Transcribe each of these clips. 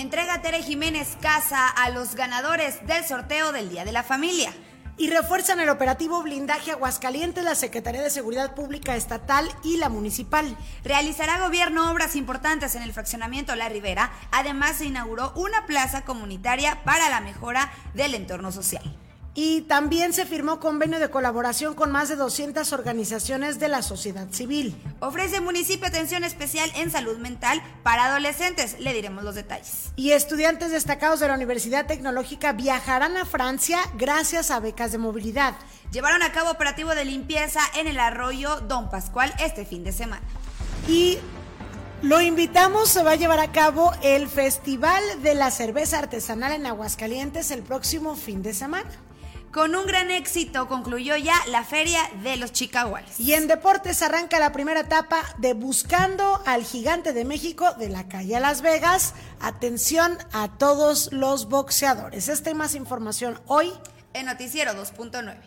Entrega Tere Jiménez Casa a los ganadores del sorteo del Día de la Familia. Y refuerzan el operativo blindaje Aguascalientes, la Secretaría de Seguridad Pública Estatal y la Municipal. Realizará gobierno obras importantes en el fraccionamiento La Ribera. Además, se inauguró una plaza comunitaria para la mejora del entorno social. Y también se firmó convenio de colaboración con más de 200 organizaciones de la sociedad civil. Ofrece municipio atención especial en salud mental para adolescentes. Le diremos los detalles. Y estudiantes destacados de la Universidad Tecnológica viajarán a Francia gracias a becas de movilidad. Llevaron a cabo operativo de limpieza en el arroyo Don Pascual este fin de semana. Y lo invitamos, se va a llevar a cabo el Festival de la Cerveza Artesanal en Aguascalientes el próximo fin de semana. Con un gran éxito concluyó ya la Feria de los Chicaguales. Y en deportes arranca la primera etapa de Buscando al Gigante de México de la calle a Las Vegas. Atención a todos los boxeadores. Esta y más información hoy en Noticiero 2.9.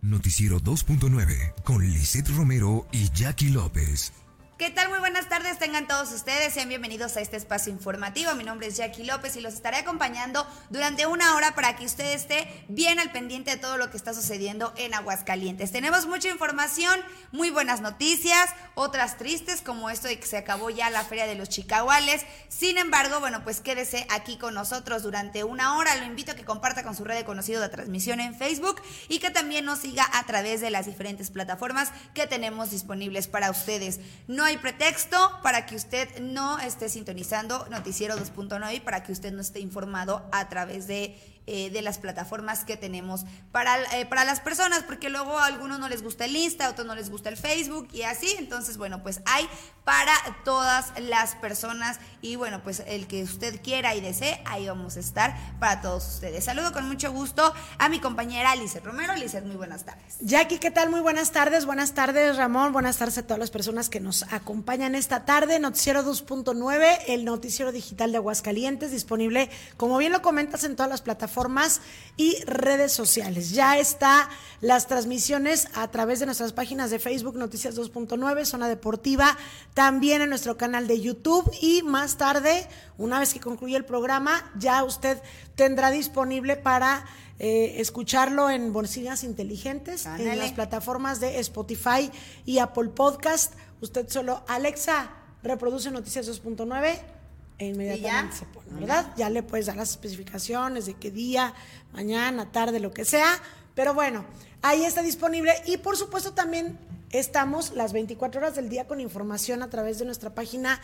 Noticiero 2.9 con Lisette Romero y Jackie López. ¿Qué tal? Muy buenas tardes, tengan todos ustedes, sean bienvenidos a este espacio informativo. Mi nombre es Jackie López y los estaré acompañando durante una hora para que usted esté bien al pendiente de todo lo que está sucediendo en Aguascalientes. Tenemos mucha información, muy buenas noticias, otras tristes como esto de que se acabó ya la Feria de los Chicahuales. Sin embargo, bueno, pues quédese aquí con nosotros durante una hora. Lo invito a que comparta con su red de conocido de transmisión en Facebook y que también nos siga a través de las diferentes plataformas que tenemos disponibles para ustedes. No hay pretexto para que usted no esté sintonizando Noticiero 2.9 y para que usted no esté informado a través de eh, de las plataformas que tenemos para, eh, para las personas, porque luego a algunos no les gusta el Insta, a otros no les gusta el Facebook y así. Entonces, bueno, pues hay para todas las personas y bueno, pues el que usted quiera y desee, ahí vamos a estar para todos ustedes. Saludo con mucho gusto a mi compañera Lizeth Romero. Lizeth, muy buenas tardes. Jackie, ¿qué tal? Muy buenas tardes. Buenas tardes, Ramón. Buenas tardes a todas las personas que nos acompañan esta tarde. Noticiero 2.9, el noticiero digital de Aguascalientes, disponible, como bien lo comentas, en todas las plataformas plataformas y redes sociales. Ya está las transmisiones a través de nuestras páginas de Facebook Noticias 2.9, Zona Deportiva, también en nuestro canal de YouTube y más tarde, una vez que concluya el programa, ya usted tendrá disponible para eh, escucharlo en bolsillas inteligentes, en las plataformas de Spotify y Apple Podcast. Usted solo, Alexa, reproduce Noticias 2.9 e inmediatamente se pone, ¿verdad? Ya le puedes dar las especificaciones de qué día, mañana, tarde, lo que sea. Pero bueno, ahí está disponible y por supuesto también estamos las 24 horas del día con información a través de nuestra página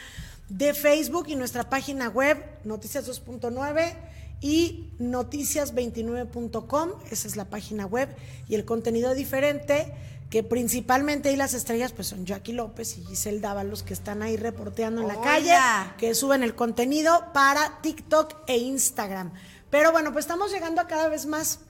de Facebook y nuestra página web Noticias 2.9 y noticias29.com, esa es la página web y el contenido diferente que principalmente ahí las estrellas pues son Jackie López y Giselle Dávalos que están ahí reporteando en la calle, que suben el contenido para TikTok e Instagram. Pero bueno, pues estamos llegando a cada vez más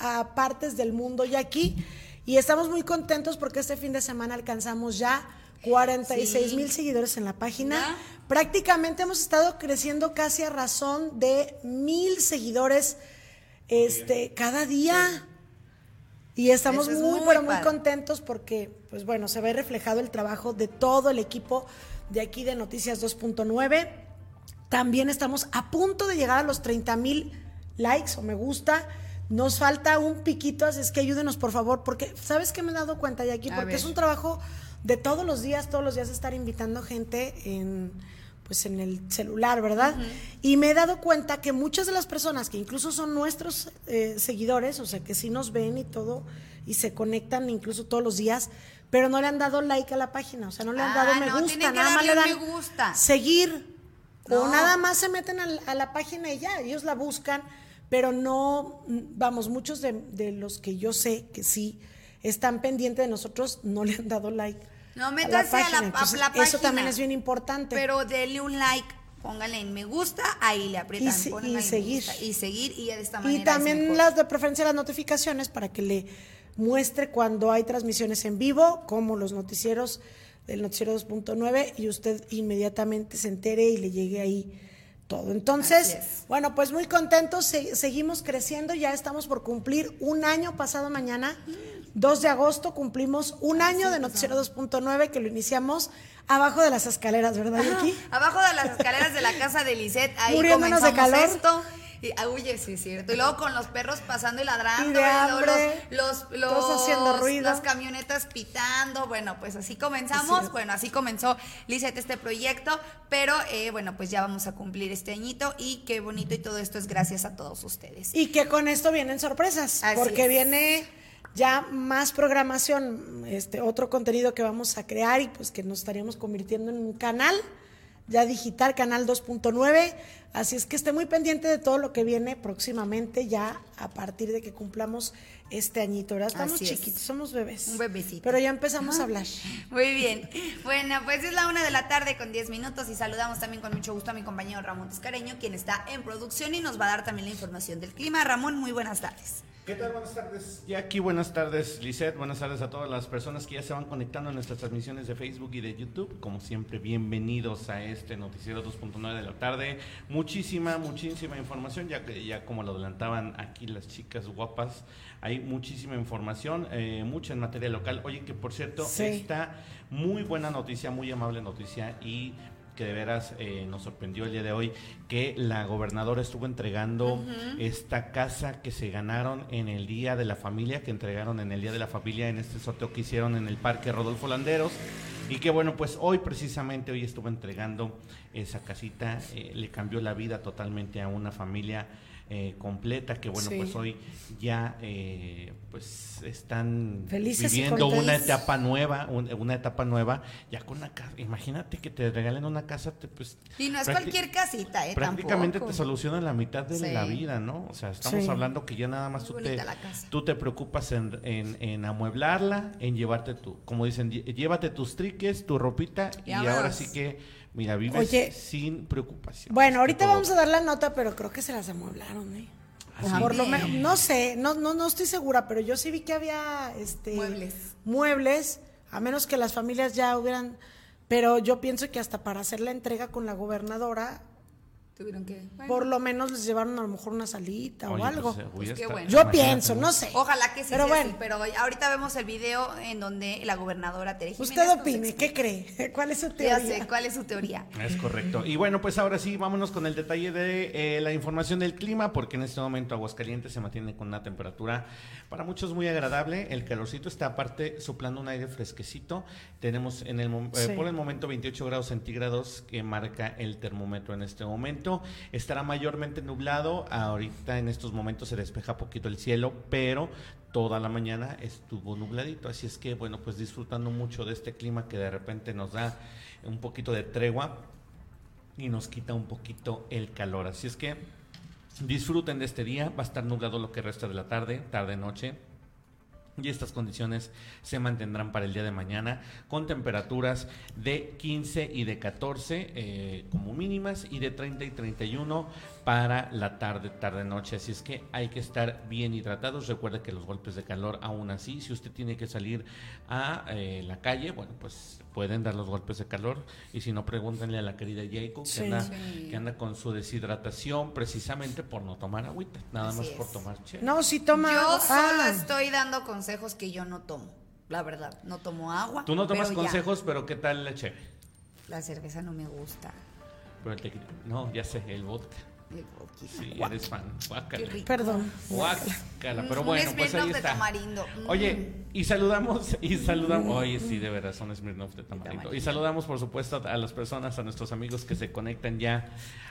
a partes del mundo Jackie y estamos muy contentos porque este fin de semana alcanzamos ya 46 mil seguidores en la página. Prácticamente hemos estado creciendo casi a razón de mil seguidores este, cada día. Y estamos muy, pero muy contentos porque, pues bueno, se ve reflejado el trabajo de todo el equipo de aquí de Noticias 2.9. También estamos a punto de llegar a los 30 mil likes o me gusta. Nos falta un piquito, así es que ayúdenos por favor, porque ¿sabes qué me he dado cuenta de aquí? Porque es un trabajo de todos los días, todos los días estar invitando gente en pues en el celular, ¿verdad? Y me he dado cuenta que muchas de las personas que incluso son nuestros eh, seguidores, o sea, que sí nos ven y todo, y se conectan incluso todos los días, pero no le han dado like a la página, o sea, no le han dado ah, me gusta, nada más le dan me gusta. seguir, o nada más se meten a, la página y ya, ellos la buscan, pero no, vamos, muchos de, de los que yo sé que sí están pendientes de nosotros, no le han dado like. No métanse a la, página. Eso también es bien importante. Pero denle un like, póngale en me gusta, ahí le aprietan. Y, seguir. y seguir y de esta manera. Y también las de preferencia las notificaciones para que le muestre cuando hay transmisiones en vivo, como los noticieros del noticiero 2.9 y usted inmediatamente se entere y le llegue ahí todo. Entonces, bueno, pues muy contentos, seguimos creciendo, ya estamos por cumplir un año pasado mañana 2 de agosto cumplimos un año de Noticiero 2.9 que lo iniciamos abajo de las escaleras, ¿verdad, Vicky? Abajo de las escaleras de la casa de Lisette, ahí Muriéndonos de comenzamos calor. esto. Y, ah, oye, sí, es cierto. Y luego con los perros pasando y ladrando. Y de los, los, los- haciendo ruido. Las camionetas pitando. Bueno, pues así comenzamos. bueno, así comenzó Lisette este proyecto. Pero eh, bueno, pues ya vamos a cumplir este añito. Y qué bonito. Y todo esto es gracias a todos ustedes. Y que con esto vienen sorpresas, Así porque es. viene ya más programación, este otro contenido que vamos a crear y pues que nos estaríamos convirtiendo en un canal ya digital, canal 2.9, así es que esté muy pendiente de todo lo que viene próximamente ya a partir de que cumplamos este añito, ¿verdad? Estamos Así es. chiquitos, somos bebés. Un bebecito. Pero ya empezamos a hablar. Muy bien. Bueno, pues es la una de la tarde con 10 minutos y saludamos también con mucho gusto a mi compañero Ramón Tiscareño, quien está en producción y nos va a dar también la información del clima. Ramón, muy buenas tardes. ¿Qué tal? Buenas tardes, Jackie. Buenas tardes, Lisette. Buenas tardes a todas las personas que ya se van conectando en nuestras transmisiones de Facebook y de YouTube. Como siempre, bienvenidos a este noticiero 2.9 de la tarde. Muchísima, muchísima información, ya que ya como lo adelantaban aquí las chicas guapas, hay muchísima información, eh, mucha en materia local. Oye, que por cierto, Sí. esta muy buena noticia, muy amable noticia y que de veras eh, nos sorprendió el día de hoy que la gobernadora estuvo entregando esta casa que se ganaron en el Día de la Familia, que entregaron en el Día de la Familia en este sorteo que hicieron en el Parque Rodolfo Landeros. Y que bueno, pues hoy precisamente, hoy estuvo entregando esa casita, eh, le cambió la vida totalmente a una familia eh, completa, que bueno, Sí. pues hoy ya eh, pues están Felices viviendo una etapa nueva, un- una etapa nueva, ya con una casa, imagínate que te regalen una casa, te, pues Y no es cualquier casita, ¿eh? prácticamente Tampoco. te soluciona la mitad de Sí. la vida, ¿no? O sea, estamos Sí. hablando que ya nada más tú te, tú te preocupas en, en, en amueblarla, en llevarte tu, como dicen, llévate tus triques, tu ropita y, Y ahora sí que, mira, vives Oye. sin preocupación. Bueno, ahorita vamos a dar la nota, pero creo que se las amueblaron, ¿eh? ¿Ah, Por lo menos, no sé, no, no, no estoy segura, pero yo sí vi que había este Muebles. muebles, a menos que las familias ya hubieran, pero yo pienso que hasta para hacer la entrega con la gobernadora, Tuvieron que. bueno, por lo menos les llevaron a lo mejor una salita Oye, o algo. pues, eh, hubiera qué bueno. yo imagínate, pienso, no sé. Ojalá que sí Pero sea bueno. así, pero ahorita vemos el video en donde la gobernadora Tere Jiménez Usted opine. ¿qué cree? ¿Cuál es su Ya teoría? sé, ¿cuál es su teoría? Es correcto. Y bueno, pues ahora sí, vámonos con el detalle de eh, la información del clima, porque en este momento Aguascalientes se mantiene con una temperatura para muchos muy agradable. El calorcito está aparte soplando un aire fresquecito. Tenemos en el eh, Sí. por el momento 28 grados centígrados que marca el termómetro en este momento. Estará mayormente nublado. Ahorita en estos momentos se despeja poquito el cielo, pero toda la mañana estuvo nubladito. Así es que, bueno, pues disfrutando mucho de este clima que de repente nos da un poquito de tregua y nos quita un poquito el calor. Así es que disfruten de este día. Va a estar nublado lo que resta de la tarde, tarde-noche. Y estas condiciones se mantendrán para el día de mañana con temperaturas de 15 y de 14 eh, como mínimas y de 30 y 31 para la tarde, tarde-noche. Así es que hay que estar bien hidratados. Recuerde que los golpes de calor aún así, si usted tiene que salir a eh, la calle, bueno, pues pueden dar los golpes de calor. Y si no, pregúntenle a la querida Jacob Sí. que, anda, Sí. que anda con su deshidratación precisamente por no tomar agüita, nada Así más es. por tomar chela. No, sí toma. Yo ah, solo estoy dando consejos que yo no tomo. La verdad, no tomo agua. Tú no tomas pero ya, consejos, pero ¿qué tal la cheve? La cerveza no me gusta. Pero el tequila- no, ya sé, el vodka. Sí, eres fan. qué Guácala. rico. Perdón. Guácala, Un- pero un bueno, pues ahí Smirnoff de está. tamarindo. Mm. Oye, y saludamos, y saludamos, oye, sí, de veras, son Smirnoff de tamarindo. tamarindo. Y saludamos, por supuesto, a las personas, a nuestros amigos que se conectan ya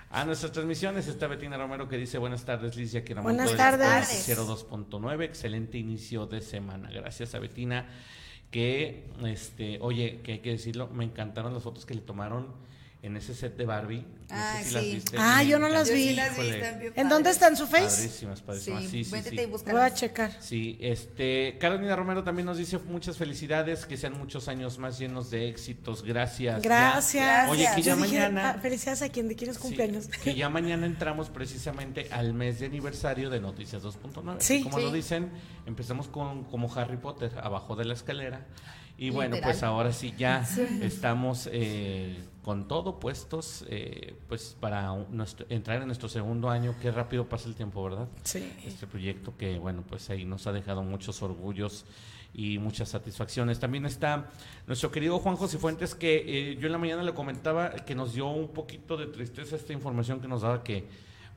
a nuestras transmisiones. Está Betina Romero que dice, buenas tardes, aquí Ramón. Buenas Todo tardes. este Noticiero 2.9, excelente inicio de semana. Gracias a Betina, que, este, oye, que hay que decirlo, me encantaron las fotos que le tomaron en ese set de Barbie. No Ah, sé si sí. las viste. Ah, yo no las vi. las vi, ¿En dónde está en su face? Padrísimas, padrísimas. Sí, Sí, sí, sí. y Voy a checar. Sí, este, Carolina Romero también nos dice muchas felicidades, que sean muchos años más llenos de éxitos. Gracias. Gracias. Ya- Oye, que ya dije, mañana. ah, felicidades a quien de quién es sí, cumpleaños. que ya mañana entramos precisamente al mes de aniversario de Noticias 2.9. Sí. Como lo dicen, empezamos con como Harry Potter, abajo de la escalera. Y bueno, Literal. pues ahora sí ya estamos eh, con todo puestos, eh, pues para nuestro- entrar en nuestro segundo año. Qué rápido pasa el tiempo, ¿verdad? Sí. este proyecto que bueno pues ahí nos ha dejado muchos orgullos y muchas satisfacciones. También está nuestro querido Juan José Fuentes, que eh, yo en la mañana le comentaba que nos dio un poquito de tristeza esta información que nos daba que,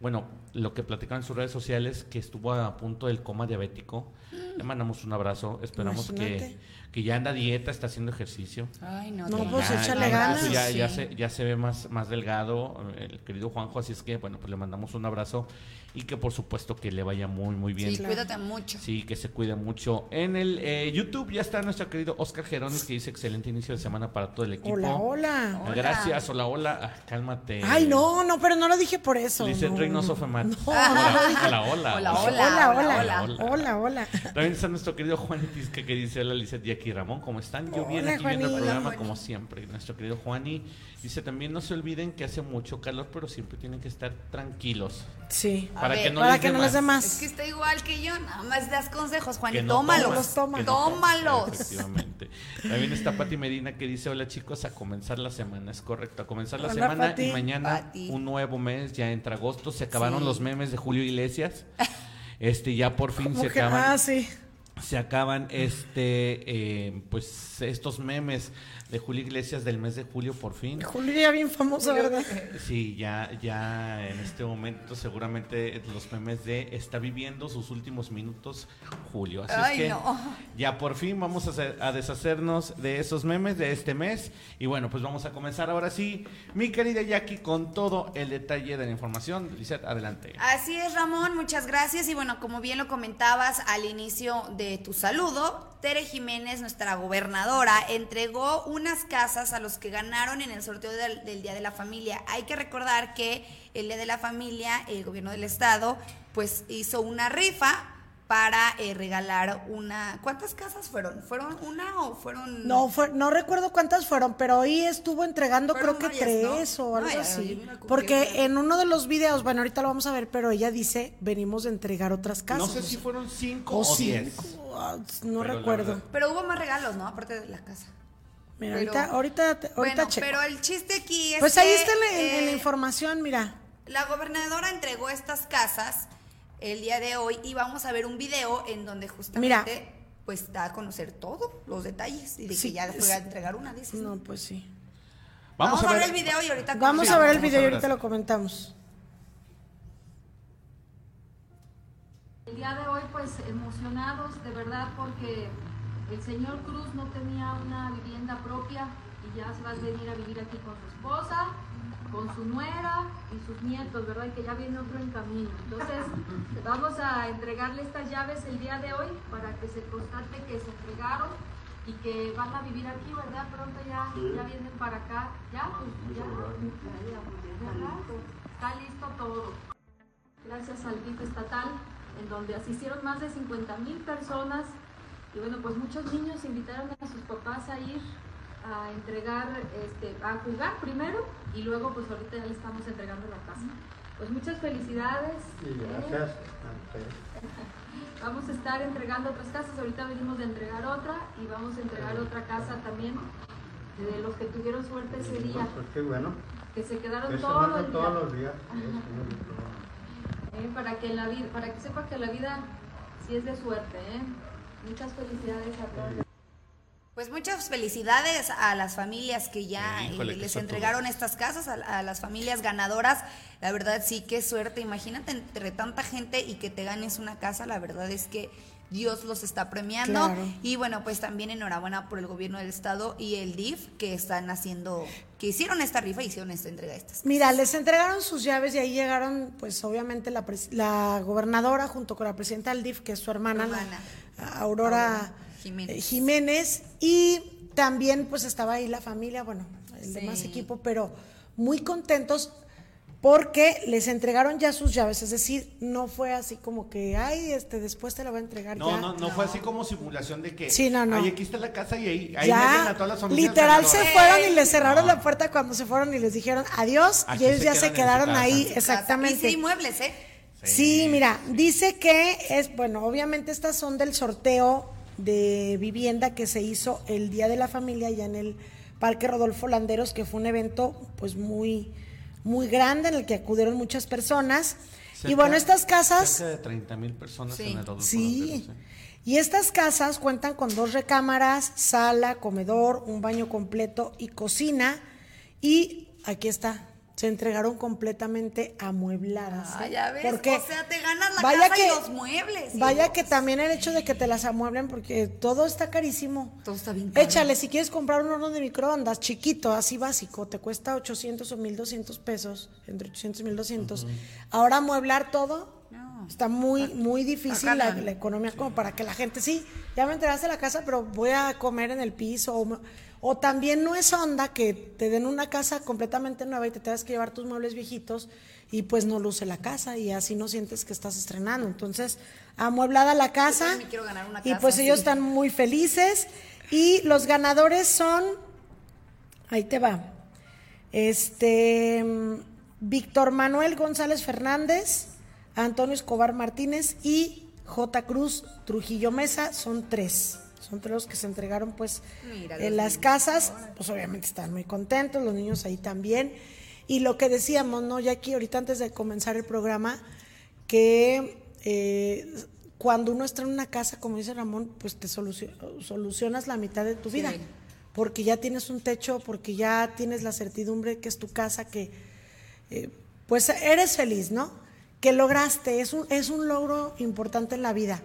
bueno, lo que platicaba en sus redes sociales, que estuvo a punto del coma diabético. Le mandamos un abrazo, esperamos que, que ya anda a dieta, está haciendo ejercicio. Ay, no, pues Ya, échale ya, ganas. Ya, ya Sí. se, ya se ve más, más delgado el querido Juanjo, así es que, bueno, pues le mandamos un abrazo y que por supuesto que le vaya muy, muy bien. Sí, Claro. cuídate mucho. Sí, que se cuide mucho. En el eh, YouTube ya está nuestro querido Oscar Gerones que dice excelente inicio de semana para todo el equipo. Hola, hola. Hola. Gracias, hola, hola. Ah, cálmate. Ay, no, no, pero no lo dije por eso. Lizeth no, Reynoso no. Femat. No, hola, hola, hola. Hola, Hola, hola, hola, hola. hola, hola. También está nuestro querido Juan Tisca que dice, hola Lizeth y aquí Ramón, ¿cómo están? Yo bien aquí viendo el programa Hola, como siempre. Nuestro querido Juani dice, también no se olviden que hace mucho calor, pero siempre tienen que estar tranquilos. Sí. Para ver, que no Para les que dé no les dé más. Es que está igual que yo, nada más das consejos, Juan, Que y no tómalos. tomas, que no Tómalos. Efectivamente. También está Pati Medina que dice, hola chicos, a comenzar la semana. Es correcto, a comenzar la Hola, semana Pati. y mañana Pati. un nuevo mes, ya entra agosto. Se acabaron Sí. los memes de Julio Iglesias. Este, ya por fin se que, acaban. ah, sí. se acaban este eh, pues estos memes de Julio Iglesias del mes de julio por fin. Julio ya bien famoso, ¿verdad? Sí, ya, ya en este momento seguramente los memes de está viviendo sus últimos minutos Julio. Así Ay, es que no. ya por fin vamos a, hacer- a deshacernos de esos memes de este mes. Y bueno, pues vamos a comenzar ahora sí, mi querida Jackie, con todo el detalle de la información. Lizeth, adelante. Así es, Ramón, muchas gracias. Y bueno, como bien lo comentabas al inicio de tu saludo, Tere Jiménez, nuestra gobernadora, entregó unas casas a los que ganaron en el sorteo del, del Día de la Familia. Hay que recordar que el Día de la Familia, el gobierno del estado, pues hizo una rifa para eh, regalar una... ¿Cuántas casas fueron? ¿Fueron una o fueron...? No, fue, no recuerdo cuántas fueron, pero hoy estuvo entregando Fueron creo que varias, ¿no? tres o algo así. no. Porque en uno de los videos, bueno, ahorita lo vamos a ver, pero ella dice, venimos de entregar otras No casas. sé si fueron cinco o o diez. cinco, ah, no Pero recuerdo. Pero hubo más regalos, ¿no? Aparte de la casa. Mira, pero- ahorita, ahorita, te- ahorita bueno, checo. pero el chiste aquí es Pues ahí que, está en la, la eh, información, mira. La gobernadora entregó estas casas el día de hoy y vamos a ver un video en donde justamente pues da a conocer todo, los detalles y de Sí, que ya fue sí. a entregar una, dices. No, pues sí. Vamos, a ver el video y ahorita Vamos Sí, a ver el video y ahorita lo comentamos. El día de hoy pues emocionados de verdad porque el señor Cruz no tenía una vivienda propia y ya se va a venir a vivir aquí con su esposa, con su nuera y sus nietos, ¿verdad? Y que ya viene otro en camino. Entonces vamos a entregarle estas llaves el día de hoy para que se constate que se entregaron y que van a vivir aquí, ¿verdad? Pronto ya, ya vienen para acá. Ya, pues ya. Está listo todo gracias al DIF estatal, en donde asistieron más de 50 mil personas. Y bueno, pues muchos niños invitaron a sus papás a ir a entregar, este, a jugar primero y luego pues ahorita ya le estamos entregando la casa. Pues muchas felicidades. Y gracias. Vamos a estar entregando otras casas, ahorita venimos de entregar otra y vamos a entregar otra casa también de los que tuvieron suerte ese día, Pues qué bueno. que se quedaron Eso todo no el es día. todos los días. Eh, para que la vida, para que sepa que la vida sí es de suerte, ¿eh? Muchas felicidades a todos. Pues muchas felicidades a las familias que ya híjole, eh, les entregaron estas casas, a, a las familias ganadoras. La verdad sí, qué suerte. Imagínate entre tanta gente y que te ganes una casa. La verdad es que Dios los está premiando. Claro. Y bueno, pues también enhorabuena por el gobierno del estado y el DIF que están haciendo, que hicieron esta rifa y hicieron esta entrega de estas. Mira, les entregaron sus llaves y ahí llegaron, pues obviamente la, la gobernadora junto con la presidenta del DIF, que es su hermana, la- Hermana. Aurora Aurora Jiménez. eh, Jiménez, y también pues estaba ahí la familia, bueno, el Sí. demás equipo, pero muy contentos porque les entregaron ya sus llaves, es decir, no fue así como que, ay, este, después te la va a entregar No, ya. no, no, fue así como simulación de que. Sí, no, no. Ay, aquí está la casa y ahí, ahí meten ya a todas las familias. literal se fueron y les cerraron No. la puerta cuando se fueron y les dijeron adiós Aquí y ellos se ya quedan se quedaron ahí, Casa. exactamente. Y sí, muebles, ¿eh? Sí, mira, dice que es, bueno, obviamente estas son del sorteo de vivienda que se hizo el Día de la Familia ya en el Parque Rodolfo Landeros, que fue un evento pues muy, muy grande en el que acudieron muchas personas. y bueno, estas casas... Cerca de 30 mil personas Sí. en el Rodolfo Sí. Y estas casas cuentan con dos recámaras, sala, comedor, un baño completo y cocina. Y aquí está, se entregaron completamente amuebladas. Ah, ya ves. Porque o sea, te ganas la vaya casa que- y los muebles. Vaya que también el hecho de que te las amueblen, porque todo está carísimo. Todo está bien caro. Échale, si quieres comprar un horno de microondas chiquito, así básico, te cuesta 800 o 1200 pesos, entre 800 y 1200. Ahora amueblar todo No. está muy, muy difícil la, no. la economía como para que la gente, sí, ya me enteraste de la casa, pero voy a comer en el piso. O, me- o también no es onda que te den una casa completamente nueva y te tengas que llevar tus muebles viejitos y pues no luce la casa y así no sientes que estás estrenando. Entonces, amueblada la casa. ganar una y pues ellos están muy felices. Y los ganadores son, ahí te va, este, Víctor Manuel González Fernández, Antonio Escobar Martínez y J. Cruz Trujillo Mesa, son tres. Son tres los que se entregaron pues en las casas, pues obviamente están muy contentos, los niños ahí también. Y lo que decíamos, ¿no? Ya aquí ahorita antes de comenzar el programa, que eh, cuando uno está en una casa, como dice Ramón, pues te solucio- solucionas la mitad de tu vida. Porque ya tienes un techo, porque ya tienes la certidumbre que es tu casa, que eh, pues eres feliz, ¿no? Que lograste, es un, es un logro importante en la vida.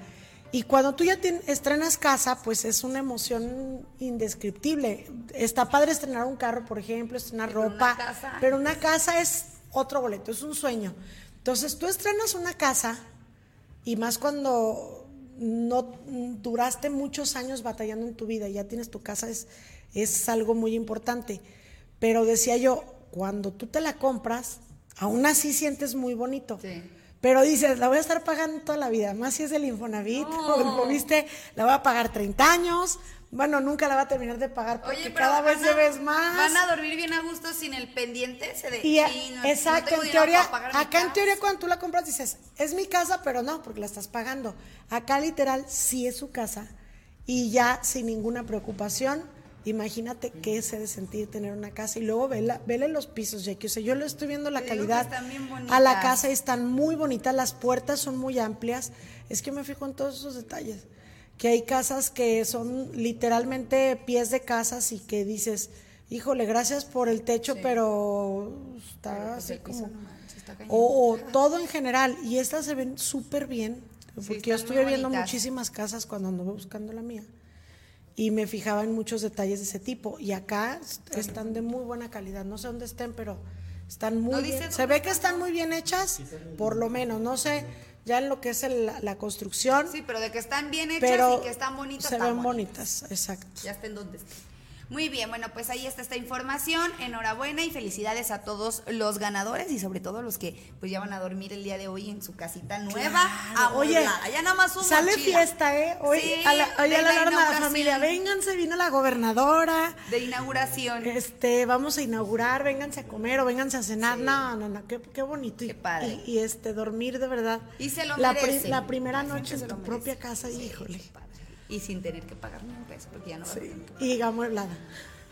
Y cuando tú ya tien- estrenas casa, pues es una emoción indescriptible. Está padre estrenar un carro, por ejemplo, estrenar Pero una ropa, casa- pero una casa es otro boleto, es un sueño. Entonces tú estrenas una casa y más cuando no duraste muchos años batallando en tu vida y ya tienes tu casa, es, es algo muy importante. Pero decía yo, cuando tú te la compras, aún así sientes muy bonito. Sí. Pero dices, la voy a estar pagando toda la vida, más si es del Infonavit o del Fobiste, la voy a pagar 30 años. Bueno, nunca la va a terminar de pagar porque Oye, cada vez a- debes más. Van a dormir bien a gusto sin el pendiente ese de. Y, "Sí, no- no exacto, tengo en teoría, acá en casa". teoría cuando tú la compras dices, es mi casa, pero no, porque la estás pagando. Acá literal sí es su casa y ya sin ninguna preocupación, imagínate qué se de sentir tener una casa y luego vela, vele los pisos, Jackie. O sea, yo le estoy viendo la Te calidad a la casa y están muy bonitas, las puertas son muy amplias. Es que me fijo en todos esos detalles. Que hay casas que son literalmente pies de casas y que dices, híjole, gracias por el techo, pero está Pero, pues, así como... está. O, o todo en general. Y estas se ven súper bien. Porque yo estuve viendo bonitas. muchísimas casas cuando anduve buscando la mía. Y me fijaba en muchos detalles de ese tipo. Y acá est- están de muy buena calidad. No sé dónde estén, pero están muy ¿No bien. Se ve que están muy bien hechas, por lo menos. No sé, ya en lo que es el- la, la construcción. Sí, pero de que están bien hechas pero y que están bonitas. se están ven bonitas, exacto. Ya estén donde estén. Muy bien, bueno, pues ahí está esta información. Enhorabuena y felicidades a todos los ganadores y sobre todo los que pues ya van a dormir el día de hoy en su casita nueva. Claro. Oye, amueblada. ya nada más Sale fiesta, ¿eh? Hoy Sí, a la, hoy de a la familia. Vénganse, vino la gobernadora. De inauguración. Este, vamos a inaugurar, vénganse a comer o vénganse a cenar. No, no, no, qué, qué bonito. Qué padre. Y, y, este, dormir de verdad. Y se lo la, pri- la primera noche en tu merece. propia casa, híjole. Padre. Y sin tener que pagar ni un peso, porque ya no va a que Y digamos amueblada.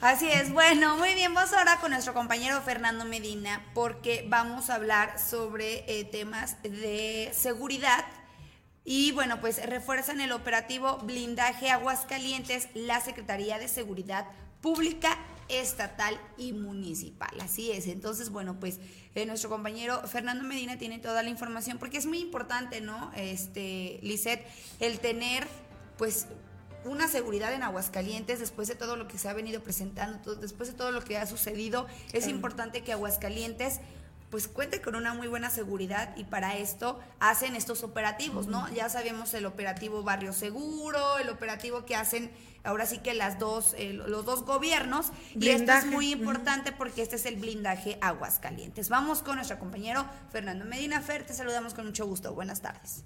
Así es, bueno, muy bien, vamos ahora con nuestro compañero Fernando Medina porque vamos a hablar sobre eh, temas de seguridad y bueno, pues refuerzan el operativo Blindaje Aguascalientes la Secretaría de Seguridad Pública Estatal y Municipal. Así es, entonces bueno, pues eh, nuestro compañero Fernando Medina tiene toda la información porque es muy importante, ¿no? Este, Lisette, el tener pues una seguridad en Aguascalientes después de todo lo que se ha venido presentando, todo- después de todo lo que ha sucedido, es importante que Aguascalientes pues cuente con una muy buena seguridad y para esto hacen estos operativos, ¿no? Ya sabemos el operativo Barrio Seguro, el operativo que hacen ahora sí que las dos, eh, los dos gobiernos y esto es muy importante porque este es el blindaje Aguascalientes. Vamos con nuestro compañero Fernando Medina Fer, te saludamos con mucho gusto. Buenas tardes.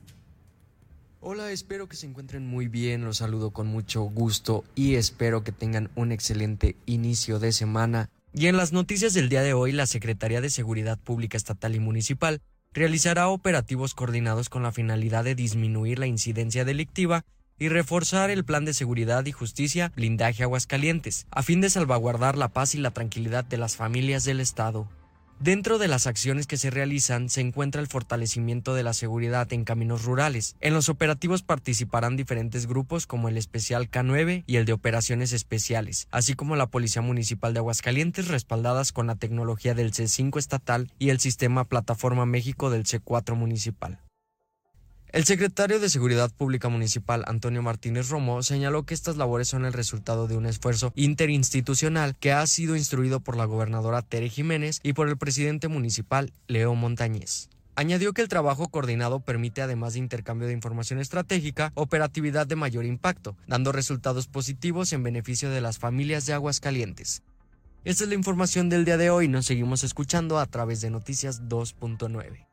Hola, espero que se encuentren muy bien, los saludo con mucho gusto y espero que tengan un excelente inicio de semana. Y en las noticias del día de hoy, la Secretaría de Seguridad Pública Estatal y Municipal realizará operativos coordinados con la finalidad de disminuir la incidencia delictiva y reforzar el plan de seguridad y justicia blindaje Aguascalientes, a fin de salvaguardar la paz y la tranquilidad de las familias del Estado. Dentro de las acciones que se realizan se encuentra el fortalecimiento de la seguridad en caminos rurales. En los operativos participarán diferentes grupos como el especial K9 y el de operaciones especiales, así como la Policía Municipal de Aguascalientes respaldadas con la tecnología del C5 estatal y el sistema Plataforma México del C4 municipal. El secretario de Seguridad Pública Municipal, Antonio Martínez Romo, señaló que estas labores son el resultado de un esfuerzo interinstitucional que ha sido instruido por la gobernadora Tere Jiménez y por el presidente municipal, Leo Montañez. Añadió que el trabajo coordinado permite, además de intercambio de información estratégica, operatividad de mayor impacto, dando resultados positivos en beneficio de las familias de Aguascalientes. Esta es la información del día de hoy. Nos seguimos escuchando a través de Noticias 2.9.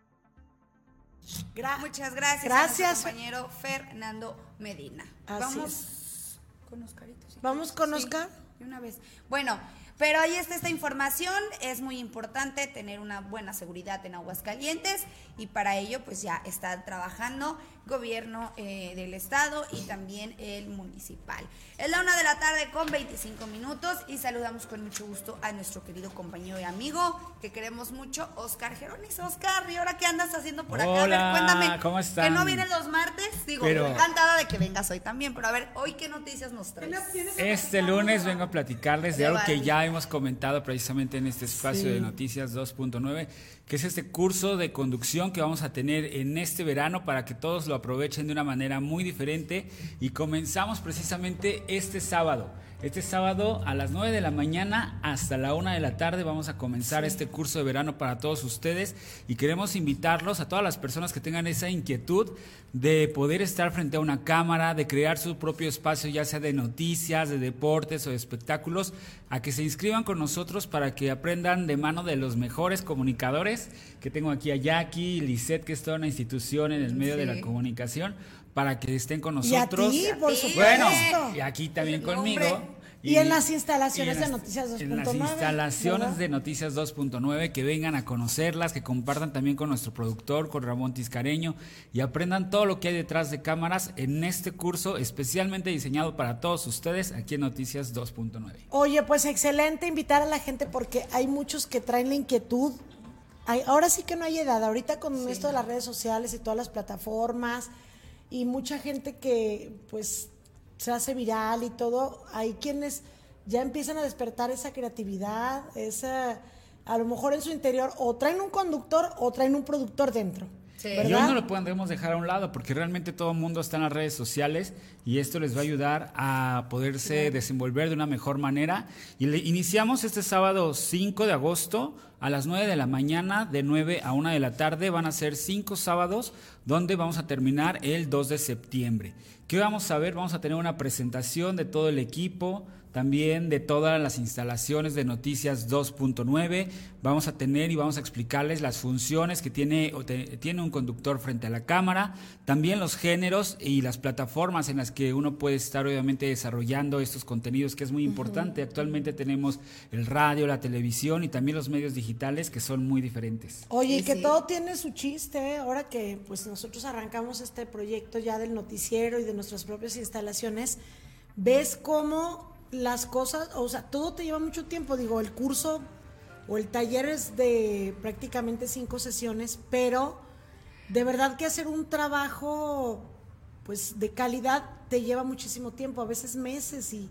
Gra- Muchas gracias, Gracias. a nuestro compañero Fernando Medina. Así Vamos con Oscarito. si Vamos con Oscar. una vez. Bueno, pero ahí está esta información. Es muy importante tener una buena seguridad en Aguascalientes y para ello pues ya está trabajando gobierno eh, del estado y también el municipal. Es la una de la tarde con 25 minutos y saludamos con mucho gusto a nuestro querido compañero y amigo que queremos mucho, Oscar Geronis. Oscar, ¿y ahora qué andas haciendo por acá? A ver, cuéntame. ¿cómo Que están? no vienen los martes. Digo, Pero- encantada de que vengas hoy también, pero a ver, hoy qué noticias nos traes. Este lunes vengo a platicarles de De algo que ya hemos comentado precisamente en este espacio Sí. de Noticias 2.9, que es este curso de conducción que vamos a tener en este verano para que todos aprovechen de una manera muy diferente y comenzamos precisamente este sábado. Este sábado a las 9 de la mañana hasta la 1 de la tarde vamos a comenzar este curso de verano para todos ustedes y queremos invitarlos a todas las personas que tengan esa inquietud de poder estar frente a una cámara, de crear su propio espacio, ya sea de noticias, de deportes o de espectáculos, a que se inscriban con nosotros para que aprendan de mano de los mejores comunicadores, que tengo aquí a Jackie, Lisette, que es toda una institución en el medio de la comunicación, para que estén con Y a nosotros. ti, por supuesto. Bueno, y aquí también conmigo. Hombre. Y en las instalaciones y en de las- Noticias En 2.9, las instalaciones ¿verdad? de Noticias 2.9, que vengan a conocerlas, que compartan también con nuestro productor, con Ramón Tiscareño, y aprendan todo lo que hay detrás de cámaras en este curso especialmente diseñado para todos ustedes aquí en Noticias 2.9. Oye, pues excelente invitar a la gente porque hay muchos que traen la inquietud. Hay- ahora sí que no hay edad. Ahorita con esto de las redes sociales y todas las plataformas y mucha gente que pues se hace viral y todo, hay quienes ya empiezan a despertar esa creatividad, esa a lo mejor en su interior o traen un conductor o traen un productor dentro. Sí. Y ¿Verdad? hoy no lo podemos dejar a un lado porque realmente todo el mundo está en las redes sociales y esto les va a ayudar a poderse desenvolver de una mejor manera. Y le iniciamos este sábado 5 de agosto a las 9 de la mañana, de 9 a 1 de la tarde. Van a ser cinco sábados donde vamos a terminar el 2 de septiembre. ¿Qué vamos a ver? Vamos a tener una presentación de todo el equipo, también de todas las instalaciones de Noticias 2.9. Vamos a tener y vamos a explicarles las funciones que tiene, o te- tiene un conductor frente a la cámara, también los géneros y las plataformas en las que uno puede estar obviamente desarrollando estos contenidos, que es muy importante. Actualmente tenemos el radio, la televisión y también los medios digitales que son muy diferentes. Oye, y que sí. todo tiene su chiste, ¿eh? ahora que pues nosotros arrancamos este proyecto ya del noticiero y de nuestras propias instalaciones, ves cómo las cosas, o sea, todo te lleva mucho tiempo, digo, el curso o el taller es de prácticamente cinco sesiones, pero de verdad que hacer un trabajo pues de calidad te lleva muchísimo tiempo, a veces meses y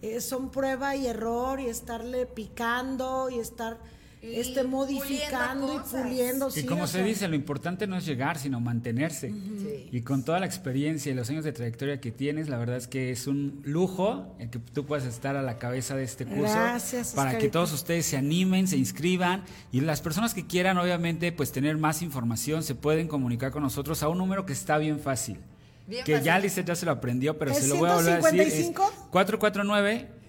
eh, son prueba y error y estarle picando y estar este modificando puliendo y puliendo. Y sí, como o se sea, dice, lo importante no es llegar, sino mantenerse. Y con toda la experiencia y los años de trayectoria que tienes, la verdad es que es un lujo el que tú puedas estar a la cabeza de este curso. Gracias, Para que todos ustedes se animen, se inscriban. Y las personas que quieran, obviamente, pues tener más información, se pueden comunicar con nosotros a un número que está bien fácil. Bien que fácil. ya Lisette ya se lo aprendió, pero ¿Es se lo voy a volver a decir. Es 155? 449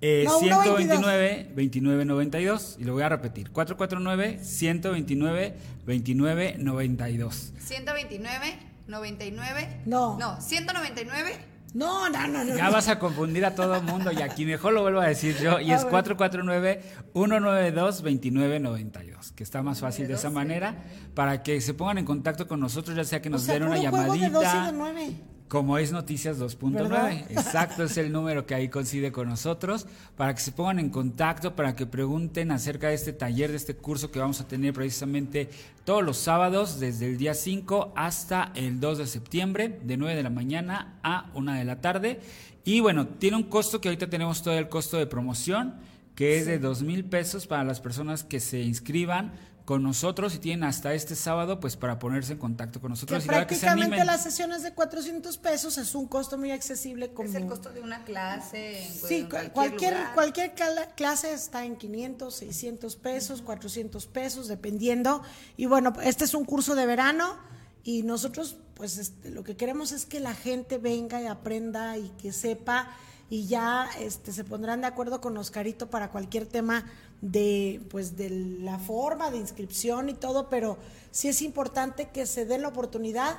eh, no, 129 29 92 y lo voy a repetir. 449 129 29 92 129 99 no. no 199 no, no, no, no. Ya vas a confundir a todo el mundo y aquí mejor lo vuelvo a decir yo y es 449-192-2992, que está más fácil de esa manera, para que se pongan en contacto con nosotros, ya sea que nos o sea, den una llamadita. De 12 de 9. Como es Noticias 2.9. Exacto, es el número que ahí coincide con nosotros. Para que se pongan en contacto, para que pregunten acerca de este taller, de este curso que vamos a tener precisamente todos los sábados, desde el día 5 hasta el 2 de septiembre, de 9 de la mañana a 1 de la tarde. Y bueno, tiene un costo que ahorita tenemos todo el costo de promoción, que es de dos mil pesos para las personas que se inscriban con nosotros y tienen hasta este sábado pues para ponerse en contacto con nosotros Que y la verdad que se prácticamente las sesiones de 400 pesos es un costo muy accesible. Como, Es el costo de una clase en, Sí, cualquier, cualquier, cualquier cala- clase está en 500, 600 pesos, 400 pesos, dependiendo. Y bueno, este es un curso de verano y nosotros pues este, lo que queremos es que la gente venga y aprenda y que sepa y ya este, se pondrán de acuerdo con Oscarito para cualquier tema de pues de la forma de inscripción y todo, pero sí es importante que se den la oportunidad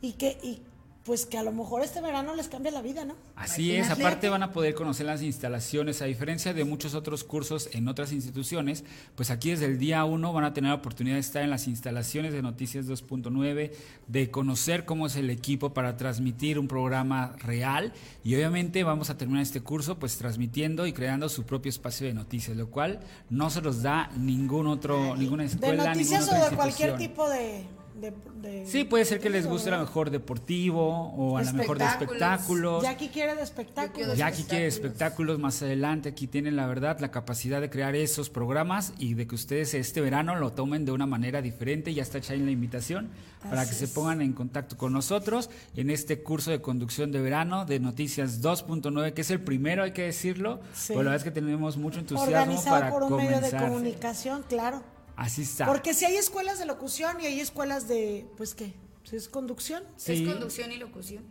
y que y pues que a lo mejor este verano les cambie la vida, ¿no? Así es, aparte van a poder conocer las instalaciones, a diferencia de muchos otros cursos en otras instituciones, pues aquí desde el día 1 van a tener la oportunidad de estar en las instalaciones de Noticias 2.9, de conocer cómo es el equipo para transmitir un programa real y obviamente vamos a terminar este curso pues transmitiendo y creando su propio espacio de noticias, lo cual no se los da ningún otro, ninguna De escuela, noticias ninguna o otra de cualquier tipo de, de- de- Sí, puede ser que les guste a lo mejor deportivo o a lo mejor de Espectáculos. Jackie quiere de espectáculos. Ya aquí quiere espectáculos. espectáculos más adelante, aquí tienen la verdad la capacidad de crear esos programas y de que ustedes este verano lo tomen de una manera diferente. Ya está hecha la invitación para que se pongan en contacto con nosotros en este curso de conducción de verano de Noticias 2.9, que es el primero, hay que decirlo. Sí. La verdad es que tenemos mucho entusiasmo Organizado para por un medio de comunicación, claro. Así está. Porque si hay escuelas de locución y hay escuelas de, pues qué, si es conducción. Sí. Es conducción y locución.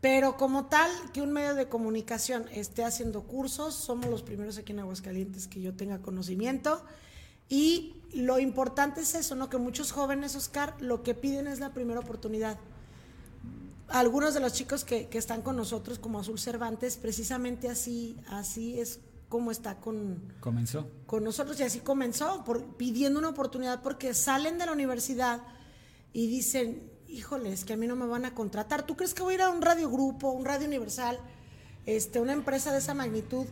Pero como tal, que un medio de comunicación esté haciendo cursos, somos los primeros aquí en Aguascalientes que yo tenga conocimiento. Y lo importante es eso, ¿no? Que muchos jóvenes, Oscar, lo que piden es la primera oportunidad. Algunos de los chicos que, que están con nosotros, como Azul Cervantes, precisamente así, así es como está con, Comenzó. con nosotros y así comenzó, por, pidiendo una oportunidad porque salen de la universidad y dicen, híjole, es que a mí no me van a contratar. ¿Tú crees que voy a ir a un radio grupo, un radio universal, este, una empresa de esa magnitud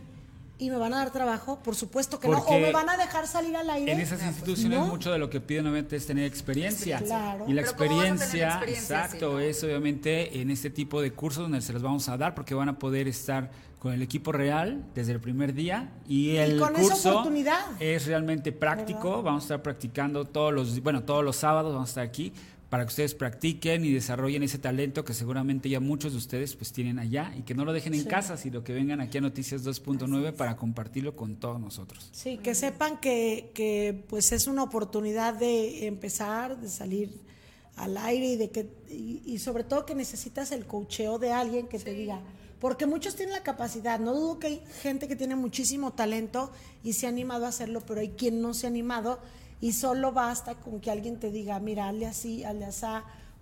y me van a dar trabajo? Por supuesto que no. O me van a dejar salir al aire. En esas instituciones no. mucho de lo que piden obviamente es tener experiencia. Claro. Y la Pero ¿cómo vas a tener experiencia, experiencia exacto, no? es obviamente en este tipo de cursos donde se los vamos a dar porque van a poder estar con el equipo real desde el primer día y el con esa curso oportunidad. es realmente práctico, ¿Verdad? vamos a estar practicando todos los, bueno, todos los sábados vamos a estar aquí para que ustedes practiquen y desarrollen ese talento que seguramente ya muchos de ustedes pues tienen allá y que no lo dejen en casa, sino que vengan aquí a Noticias 2.9 para compartirlo con todos nosotros. Sí, que sepan que, que pues es una oportunidad de empezar, de salir al aire y de que y, y sobre todo que necesitas el coacheo de alguien que te diga, porque muchos tienen la capacidad, no dudo que hay gente que tiene muchísimo talento y se ha animado a hacerlo, pero hay quien no se ha animado y solo basta con que alguien te diga, mira, hazle así, hazle así,